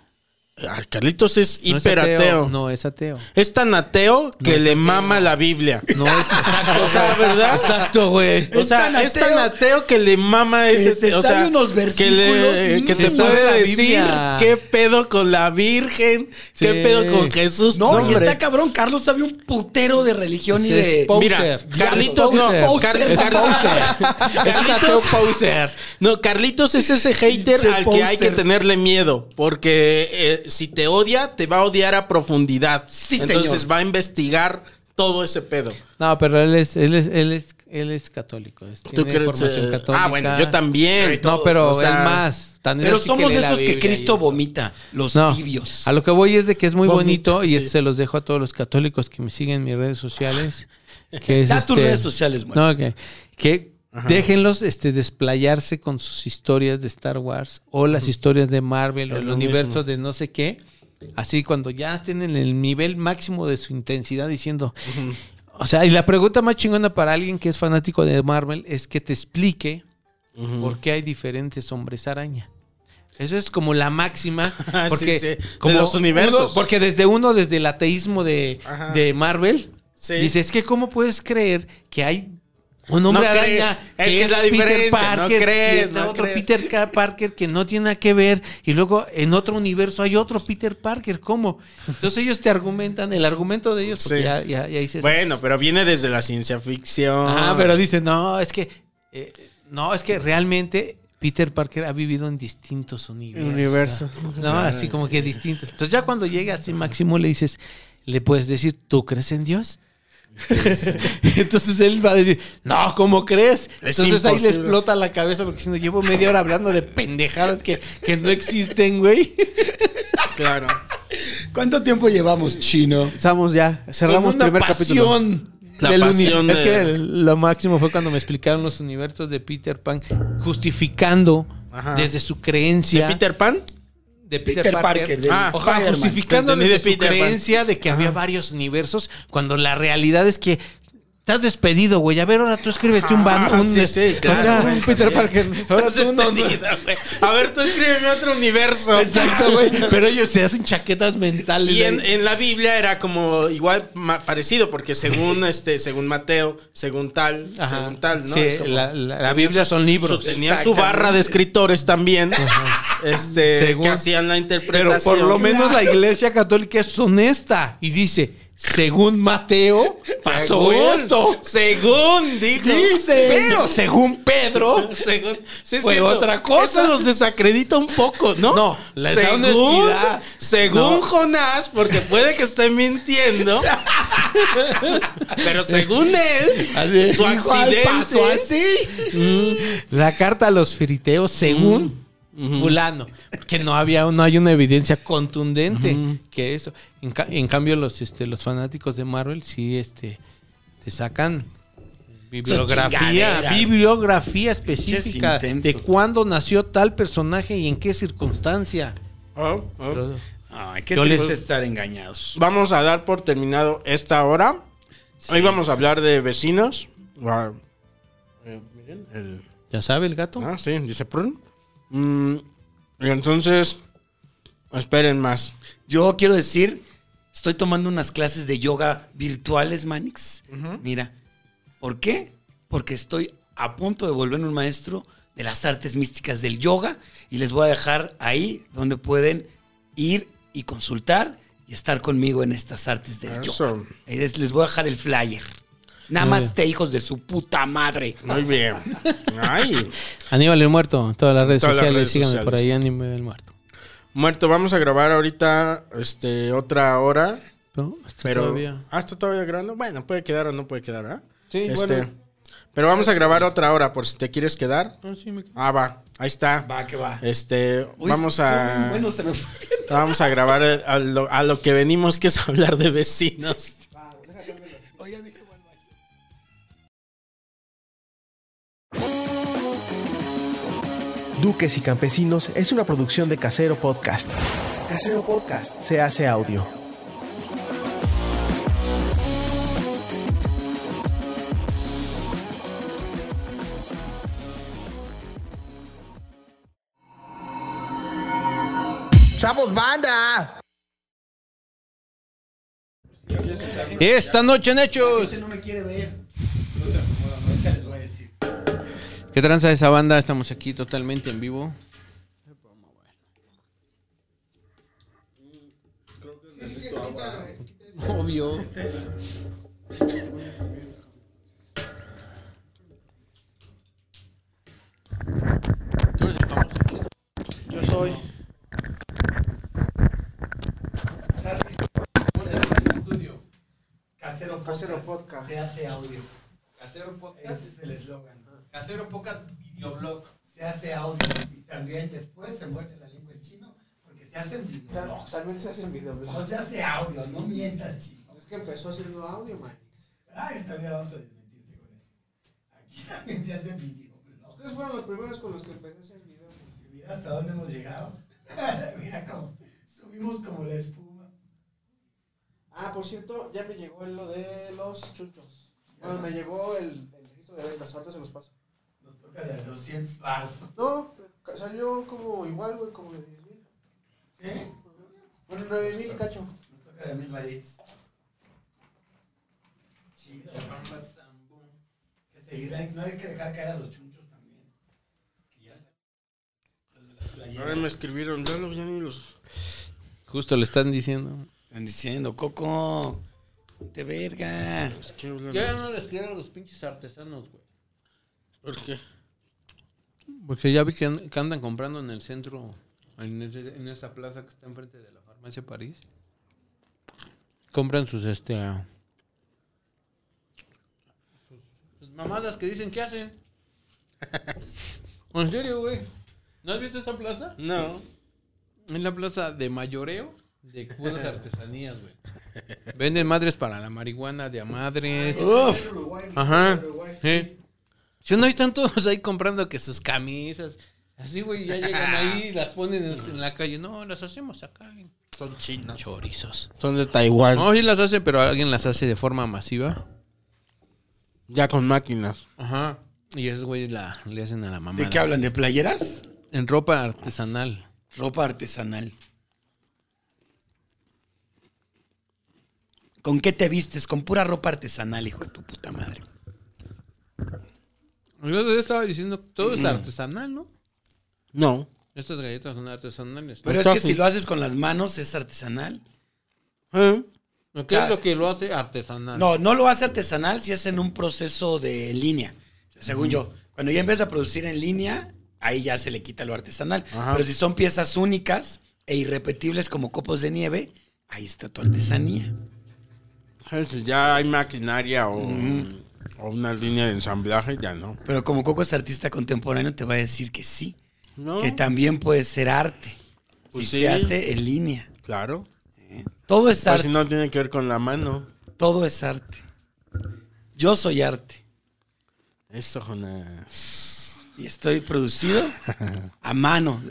A: Ay, Carlitos es
C: No es
A: hiper ateo.
C: No es ateo.
A: Es tan ateo que le
C: ateo.
A: mama la Biblia.
C: No es exacto.
A: O sea, ¿verdad?
C: Exacto, güey.
A: O
B: Es
A: sea,
B: tan
A: es tan
B: ateo
A: que le mama ese.
B: se
A: o
B: sabe
A: sea,
B: unos
A: que, le,
B: versículos,
A: que te puede decir
C: Biblia.
A: qué pedo con la Virgen, qué pedo con Jesús.
B: No, y está cabrón. Carlos sabe un putero de religión y de.
A: Mira, Carlitos no,
C: poser.
A: Car-
C: Es un
A: Car-
C: poser. Es un ateo poser.
A: No, Carlitos es ese hater al que hay que tenerle miedo. Porque eh, si te odia, te va a odiar a profundidad.
B: Sí,
A: Entonces
B: señor.
A: va a investigar todo ese pedo.
C: No, pero él es, él es, él es, él es católico. es-
A: ¿Tú
C: tiene
A: crees?
C: formación
A: eh,
C: católica.
A: ah, bueno, yo también.
C: No, pero
A: O sea,
C: él más. Tan
B: Pero somos esos que Cristo
C: eso.
B: vomita. Los
C: No,
B: tibios.
C: a lo que voy es de que es muy
A: Vomita,
C: bonito y
A: sí.
C: se los dejo a todos los católicos que me siguen en mis redes sociales. Que es
B: Da tus
C: este-
B: redes sociales, muerto.
C: No, que, déjenlos este, desplayarse con sus historias de Star Wars o las historias de Marvel o el universo
A: mismo.
C: de no sé qué. Así cuando ya estén en el nivel máximo de su intensidad diciendo... O sea, y la pregunta más chingona para alguien que es fanático de Marvel es que te explique por qué hay diferentes hombres araña. Eso es como la máxima.
A: Sí,
C: Porque.
A: De
C: como
A: los universos.
C: uno- porque desde uno, desde el ateísmo de, de Marvel,
A: Sí.
C: dice, es que ¿cómo puedes creer que hay un hombre
A: No crees.
C: araña
A: Es
C: que es
A: es la
C: Peter
A: diferencia, no
C: Parker
A: crees,
C: y está
A: no
C: otro
A: crees.
C: Peter Parker que no tiene nada que ver y luego en otro universo hay otro Peter Parker? ¿Cómo? Entonces ellos te argumentan, el argumento de ellos,
A: Sí.
C: ya, ya, ya dices,
A: Bueno, pero viene desde la ciencia ficción.
C: Ah, pero dice, no, es que, eh, no, es que realmente Peter Parker ha vivido en distintos universos.
D: Universo.
C: No, así como que distintos. Entonces ya cuando llega así máximo le dices, le puedes decir, ¿tú crees en Dios? Entonces él va a decir, no, ¿cómo crees?
A: Es
C: Entonces ahí le explota la cabeza porque si no llevo media hora hablando de pendejadas que, que no existen, güey.
A: Claro.
B: ¿Cuánto tiempo llevamos, chino?
D: Estamos ya. Cerramos
C: una
D: primer capítulo.
C: pasión
A: La
C: del
A: pasión
C: Es
A: de-
C: que el- lo máximo fue cuando me explicaron los universos de Peter Pan, justificando
A: Ajá.
C: desde su
A: ¿De
C: creencia
A: Peter Pan?
C: De Peter,
B: Peter
C: Parker.
B: Parker, de
A: Ah,
C: Ojalá, justificando
A: de
C: su
A: Peter Pan.
C: creencia de que había varios universos, cuando la realidad es que estás despedido, güey. A ver, ahora tú escríbete un ban,
A: Ah,
C: un,
A: sí, sí,
C: o sea,
A: güey.
C: un Peter Parker. Ahora
A: Estás despedida, güey. A ver, tú escríbeme otro universo.
C: Exacto, güey. Pero ellos se hacen chaquetas mentales.
A: Y en, la Biblia era como igual parecido, porque según este, según Mateo, según tal,
C: Ajá.
A: según tal, ¿no?
C: Sí,
A: Es como-
C: la, la- la
A: tenían
C: Biblia son libros.
A: su- tenían su barra de escritores también, este,
C: Según-
A: que hacían la
C: Pero
A: interpretación.
C: por lo menos la iglesia católica es honesta y dice, según Mateo, pasó
A: Según-
C: esto.
A: Según dijo.
C: Pero según Pedro,
A: Según, sí, es
C: Fue
A: cierto.
C: otra cosa.
A: Eso los desacredita un poco, ¿no?
C: No, da
A: según,
C: honestidad.
A: según
C: No.
A: Jonás, porque puede que esté mintiendo. pero según él,
C: Así.
A: su
B: Dijo, "Ay,
A: accidente.
B: pasó así.
C: la carta a los firiteos, según fulano, que no había, no hay una evidencia contundente que eso. En, ca- en cambio, los, este, los fanáticos de Marvel sí, este, te sacan bibliografía, bibliografía específica de cuándo nació tal personaje y en qué circunstancia.
A: Oh, oh.
C: Pero-
B: Ay, qué
C: les-
B: triste estar engañados.
A: Vamos a dar por terminado esta hora. Hoy vamos a hablar de vecinos. El-
C: ¿Ya sabe el gato?
A: Ah, sí, dice prun. Mm, y entonces, esperen más.
B: Yo quiero decir, estoy tomando unas clases de yoga virtuales, Manix. Mira, ¿por qué? Porque estoy a punto de volverme un maestro de las artes místicas del yoga y les voy a dejar ahí donde pueden ir y consultar y estar conmigo en estas artes del
A: Eso.
B: yoga. Ahí les voy a dejar el flyer. Namaste, hijos de su puta madre.
A: Muy bien. Ay,
C: Aníbal el Muerto, todas las redes
A: Todas las
C: sociales,
A: redes
C: síganme
A: sociales.
C: por ahí, Aníbal el Muerto.
A: muerto, vamos a grabar ahorita este, otra hora.
C: ¿No? Está
A: Pero.
C: todavía.
A: Ah, está todavía grabando. Bueno, puede quedar o no puede quedar, ¿ah?
C: Sí,
A: este,
C: bueno.
A: Pero vamos a grabar otra hora por si te quieres quedar.
C: Ah, sí, me-
A: Ah, va. Ahí está.
B: Va, que va.
A: Este,
B: Uy,
A: vamos a.
B: Bueno, se me fue.
A: Vamos a grabar eh, a lo, a lo que venimos, que es hablar de vecinos.
E: Duques y Campesinos es una producción de Casero Podcast. Casero Podcast se hace audio.
F: ¡Chavos, banda!
C: Esta noche en Hechos.
B: no me quiere ver.
C: ¿Qué tranza esa banda? Estamos aquí totalmente en vivo. Obvio. Tú eres el famoso.
D: Yo soy.
B: Casero
D: Casero Podcast.
B: Se hace audio.
C: Casero
B: Ese
C: Podcast.
B: es el eslogan.
C: Casero Podcast Videoblog.
B: Se hace audio. Y también después se muerde la lengua el chino porque se hacen videoblogs.
D: También se hacen
B: No
D: videoblogs.
B: se hace audio, no mientas, chino.
D: Es que empezó haciendo audio, Manix.
B: Ay, también vamos a desmentirte con eso. Aquí también se hace videoblogs.
D: Ustedes fueron los primeros con los que empecé a hacer video.
B: Mira hasta dónde hemos llegado. Mira cómo subimos como la espuma.
D: Ah, por cierto, ya me llegó lo de los chunchos. Bueno, me llegó el, el registro de ventas, ahorita se los paso.
B: Toca de a 200 bars.
D: No, salió como igual, güey, como de 10 mil.
B: ¿Sí?
D: Bueno, 9 mil, cacho.
B: Nos toca de mil varitos. Chido. Que seguir, no hay que dejar caer a los chunchos también. Que ya se- los de las playeras.
A: Ay, me escribieron, ya, lo- ya ni los.
C: Justo le están diciendo.
B: Están diciendo, Coco, de verga.
C: Ya no les quiero a los pinches artesanos, güey.
A: ¿Por qué?
C: Porque ya vi que, an- que andan comprando en el centro, en, esa plaza que está enfrente de la farmacia París. Compran sus, este... ah, sus, sus mamadas que dicen que hacen. en serio, güey. ¿No has visto esa plaza?
A: No.
C: Es la plaza de mayoreo de puras artesanías, güey. Venden madres para la marihuana de a madres. Ajá. Sí. Si no, están todos ahí comprando que sus camisas. Así, güey, ya llegan ahí y las ponen en, en la calle. No, las hacemos acá.
A: Son chinos.
C: Chorizos.
A: Son de Taiwán.
C: No, sí las hace, pero alguien las hace de forma masiva.
A: Ya con máquinas.
C: Ajá. Y esos güeyes la, le hacen a la mamá.
B: ¿De qué hablan? ¿De playeras?
C: En ropa artesanal.
B: Ropa artesanal. ¿Con qué te vistes? Con pura ropa artesanal, hijo de tu puta madre.
C: Yo estaba diciendo, todo es artesanal, ¿no?
A: No.
C: Estas galletas son artesanales.
B: Pero es que
A: así.
B: si lo haces con las manos es artesanal.
A: ¿Eh?
C: ¿Qué es lo que lo hace artesanal?
B: No, no lo hace artesanal si es en un proceso de línea. Según yo, cuando ya empieza a producir en línea, ahí ya se le quita lo artesanal.
A: Ajá.
B: Pero si son piezas únicas e irrepetibles como copos de nieve, ahí está tu artesanía.
A: Ya hay maquinaria o, o una línea de ensamblaje, ya no.
B: Pero como Coco es artista contemporáneo, te va a decir que sí.
A: No,
B: Que también puede ser arte.
A: Pues
B: si
A: sí.
B: se hace en línea.
A: claro.
B: Todo es
A: Pues
B: arte.
A: si no tiene que ver con la mano.
B: Todo es arte. Yo soy arte.
A: Eso, Jonas.
B: Y estoy producido a mano.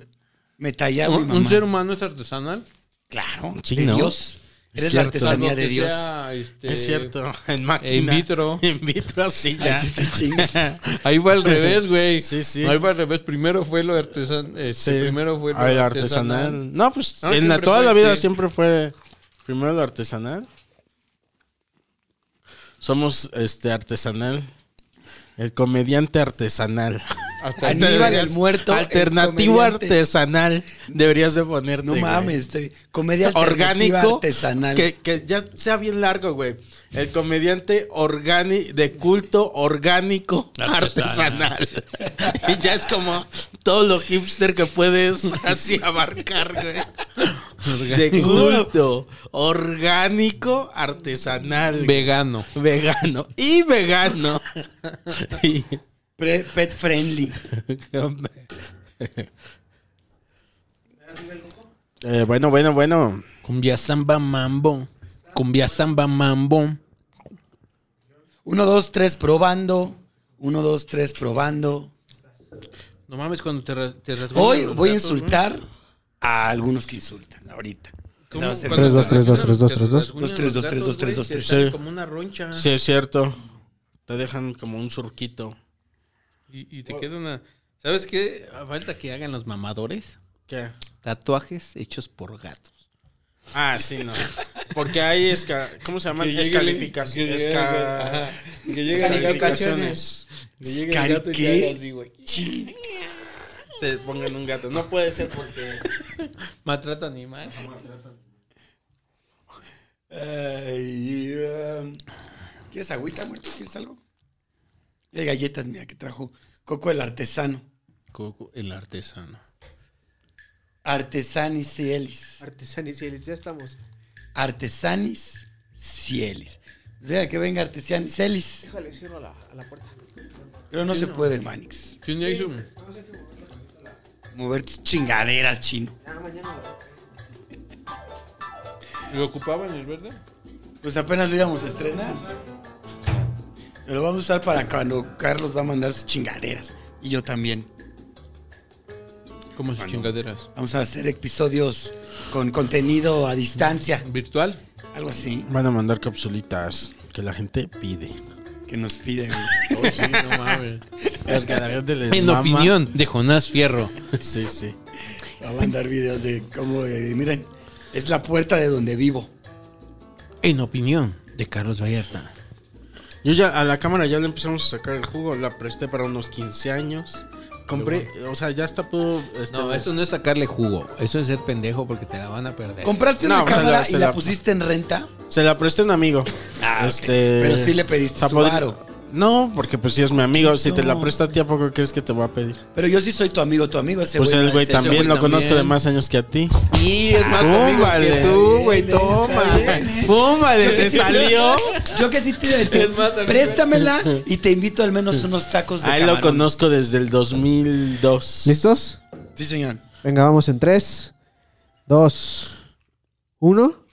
B: Me tallaba mi
C: ¿Un,
B: mamá.
C: un ser humano es artesanal?
B: Claro,
A: Sí,
B: de
A: ¿no?
B: Dios.
A: Es
B: Eres la artesanía de Dios.
C: sea, este,
A: Es cierto. En máquina.
C: in vitro.
A: In vitro, sí, ya.
B: Así chingas.
C: Ahí fue al revés, güey.
A: Sí, sí.
C: Ahí fue al revés. Primero fue lo artesanal.
A: Sí.
C: Primero fue lo
A: Ah, el
C: artesanal.
A: artesanal. No, pues
C: Ah,
A: en la, toda
C: fue,
A: la vida
C: sí.
A: siempre fue primero lo artesanal. Somos este artesanal. El comediante artesanal.
C: Hasta
B: Aníbal el muerto.
A: Alternativo artesanal. Deberías de ponerte.
B: No
A: güey.
B: mames, estoy- comedia alternativa
A: Orgánico.
B: artesanal.
A: Que, que ya sea bien largo, güey. El comediante organi de culto orgánico artesanal.
C: Artesanal.
A: y ya es como todo lo hipster que puedes así abarcar, güey. De culto orgánico artesanal. güey.
C: Vegano.
A: vegano. Y vegano. Y-
B: Pre- pet friendly.
A: Eh, bueno, bueno, bueno.
C: Cumbia samba mambo. Cumbia samba mambo.
B: Uno, dos, tres, probando. Uno, dos, tres, probando.
C: No mames, cuando te, ras- te rasguñan
B: Hoy
C: los
B: voy a insultar a algunos que insultan ahorita.
C: ¿Cómo? Cuando
E: Tres, dos,
C: te
E: tres, dos,
C: rasguñan-
E: tres, dos,
C: te
E: tres, dos.
C: rasguñan
B: Dos, tres,
C: los
B: dos, tres, dos, tres,
C: güey,
B: dos,
C: te
B: tres.
C: sale
A: Sí.
C: como una roncha.
A: Sí, es cierto. Te dejan como un surquito.
C: Y, y te queda una... ¿Sabes qué? Falta que hagan los mamadores.
A: ¿Qué?
C: Tatuajes hechos por gatos.
A: Ah, sí, no. Porque hay esca... ¿Cómo se llaman?
C: Que
A: Escalificaciones.
C: que llegue el- ajá. Que llegue el gato.
A: Escalificaciones.
C: El gato y te
B: ¿Qué?
C: haga así, güey.
A: Te pongan un gato. No puede ser porque...
C: Maltrato animal.
B: Ay, um, ¿Quieres agüita, muerto? ¿Quieres algo? Hay galletas, mira, que trajo Coco el artesano.
C: Coco, el artesano.
B: Artesanis Cielis.
D: Artesanis y ya estamos.
B: Artesanis Cielis. O sea, que venga Artesanis Cielis.
D: Déjale, cierro a la, a la puerta.
B: Pero no se puede, Manix.
C: ¿Quién ya hizo?
B: Mover tus chingaderas, chino.
D: Ah, mañana.
C: ¿Lo ocupaban el verde?
B: Pues apenas lo íbamos a estrenar. Lo vamos a usar para cuando Carlos va a mandar sus chingaderas. Y yo también.
C: Como sus chingaderas.
B: Vamos a hacer episodios con contenido a distancia.
C: ¿Virtual?
B: Algo así
A: Van a mandar capsulitas que la gente pide.
B: que nos piden.
C: Oh, sí, no mames.
A: Es que a la gente les
C: En
A: mama.
C: opinión de Jonás Fierro.
A: Sí, sí.
B: Va a mandar videos de cómo, eh, miren, es la puerta de donde vivo.
C: En opinión de Carlos Vallarta.
A: Yo ya a la cámara ya le empezamos a sacar el jugo. La presté para unos 15 años. Compré, o sea, ya está pudo. Este,
C: No, eso no es sacarle jugo. Eso es ser pendejo porque te la van a perder.
B: ¿Compraste
A: No,
B: una
A: se
B: cámara
A: la- se
B: y la
A: la-
B: pusiste en renta?
A: Se la presté a un amigo.
B: Ah, ok.
A: este,
B: Pero sí le pediste su
A: podría-
B: varo.
A: No, porque pues si es mi amigo. Si te la
B: No.
A: presta a ti, ¿a poco crees que te va a pedir?
B: Pero yo sí soy tu amigo, tu amigo ese
A: Pues el güey también lo conozco de más años que a ti.
C: Y es más conmigo
A: vale.
C: que tú, güey. Toma.
B: bien, ¿eh?
A: ¿Te salió?
B: Yo que sí te iba a decir, préstamela y te invito al menos unos tacos de
A: Ahí lo conozco desde el 2002.
E: ¿Listos?
B: Sí, señor.
E: Venga, vamos en 3, 2, 1.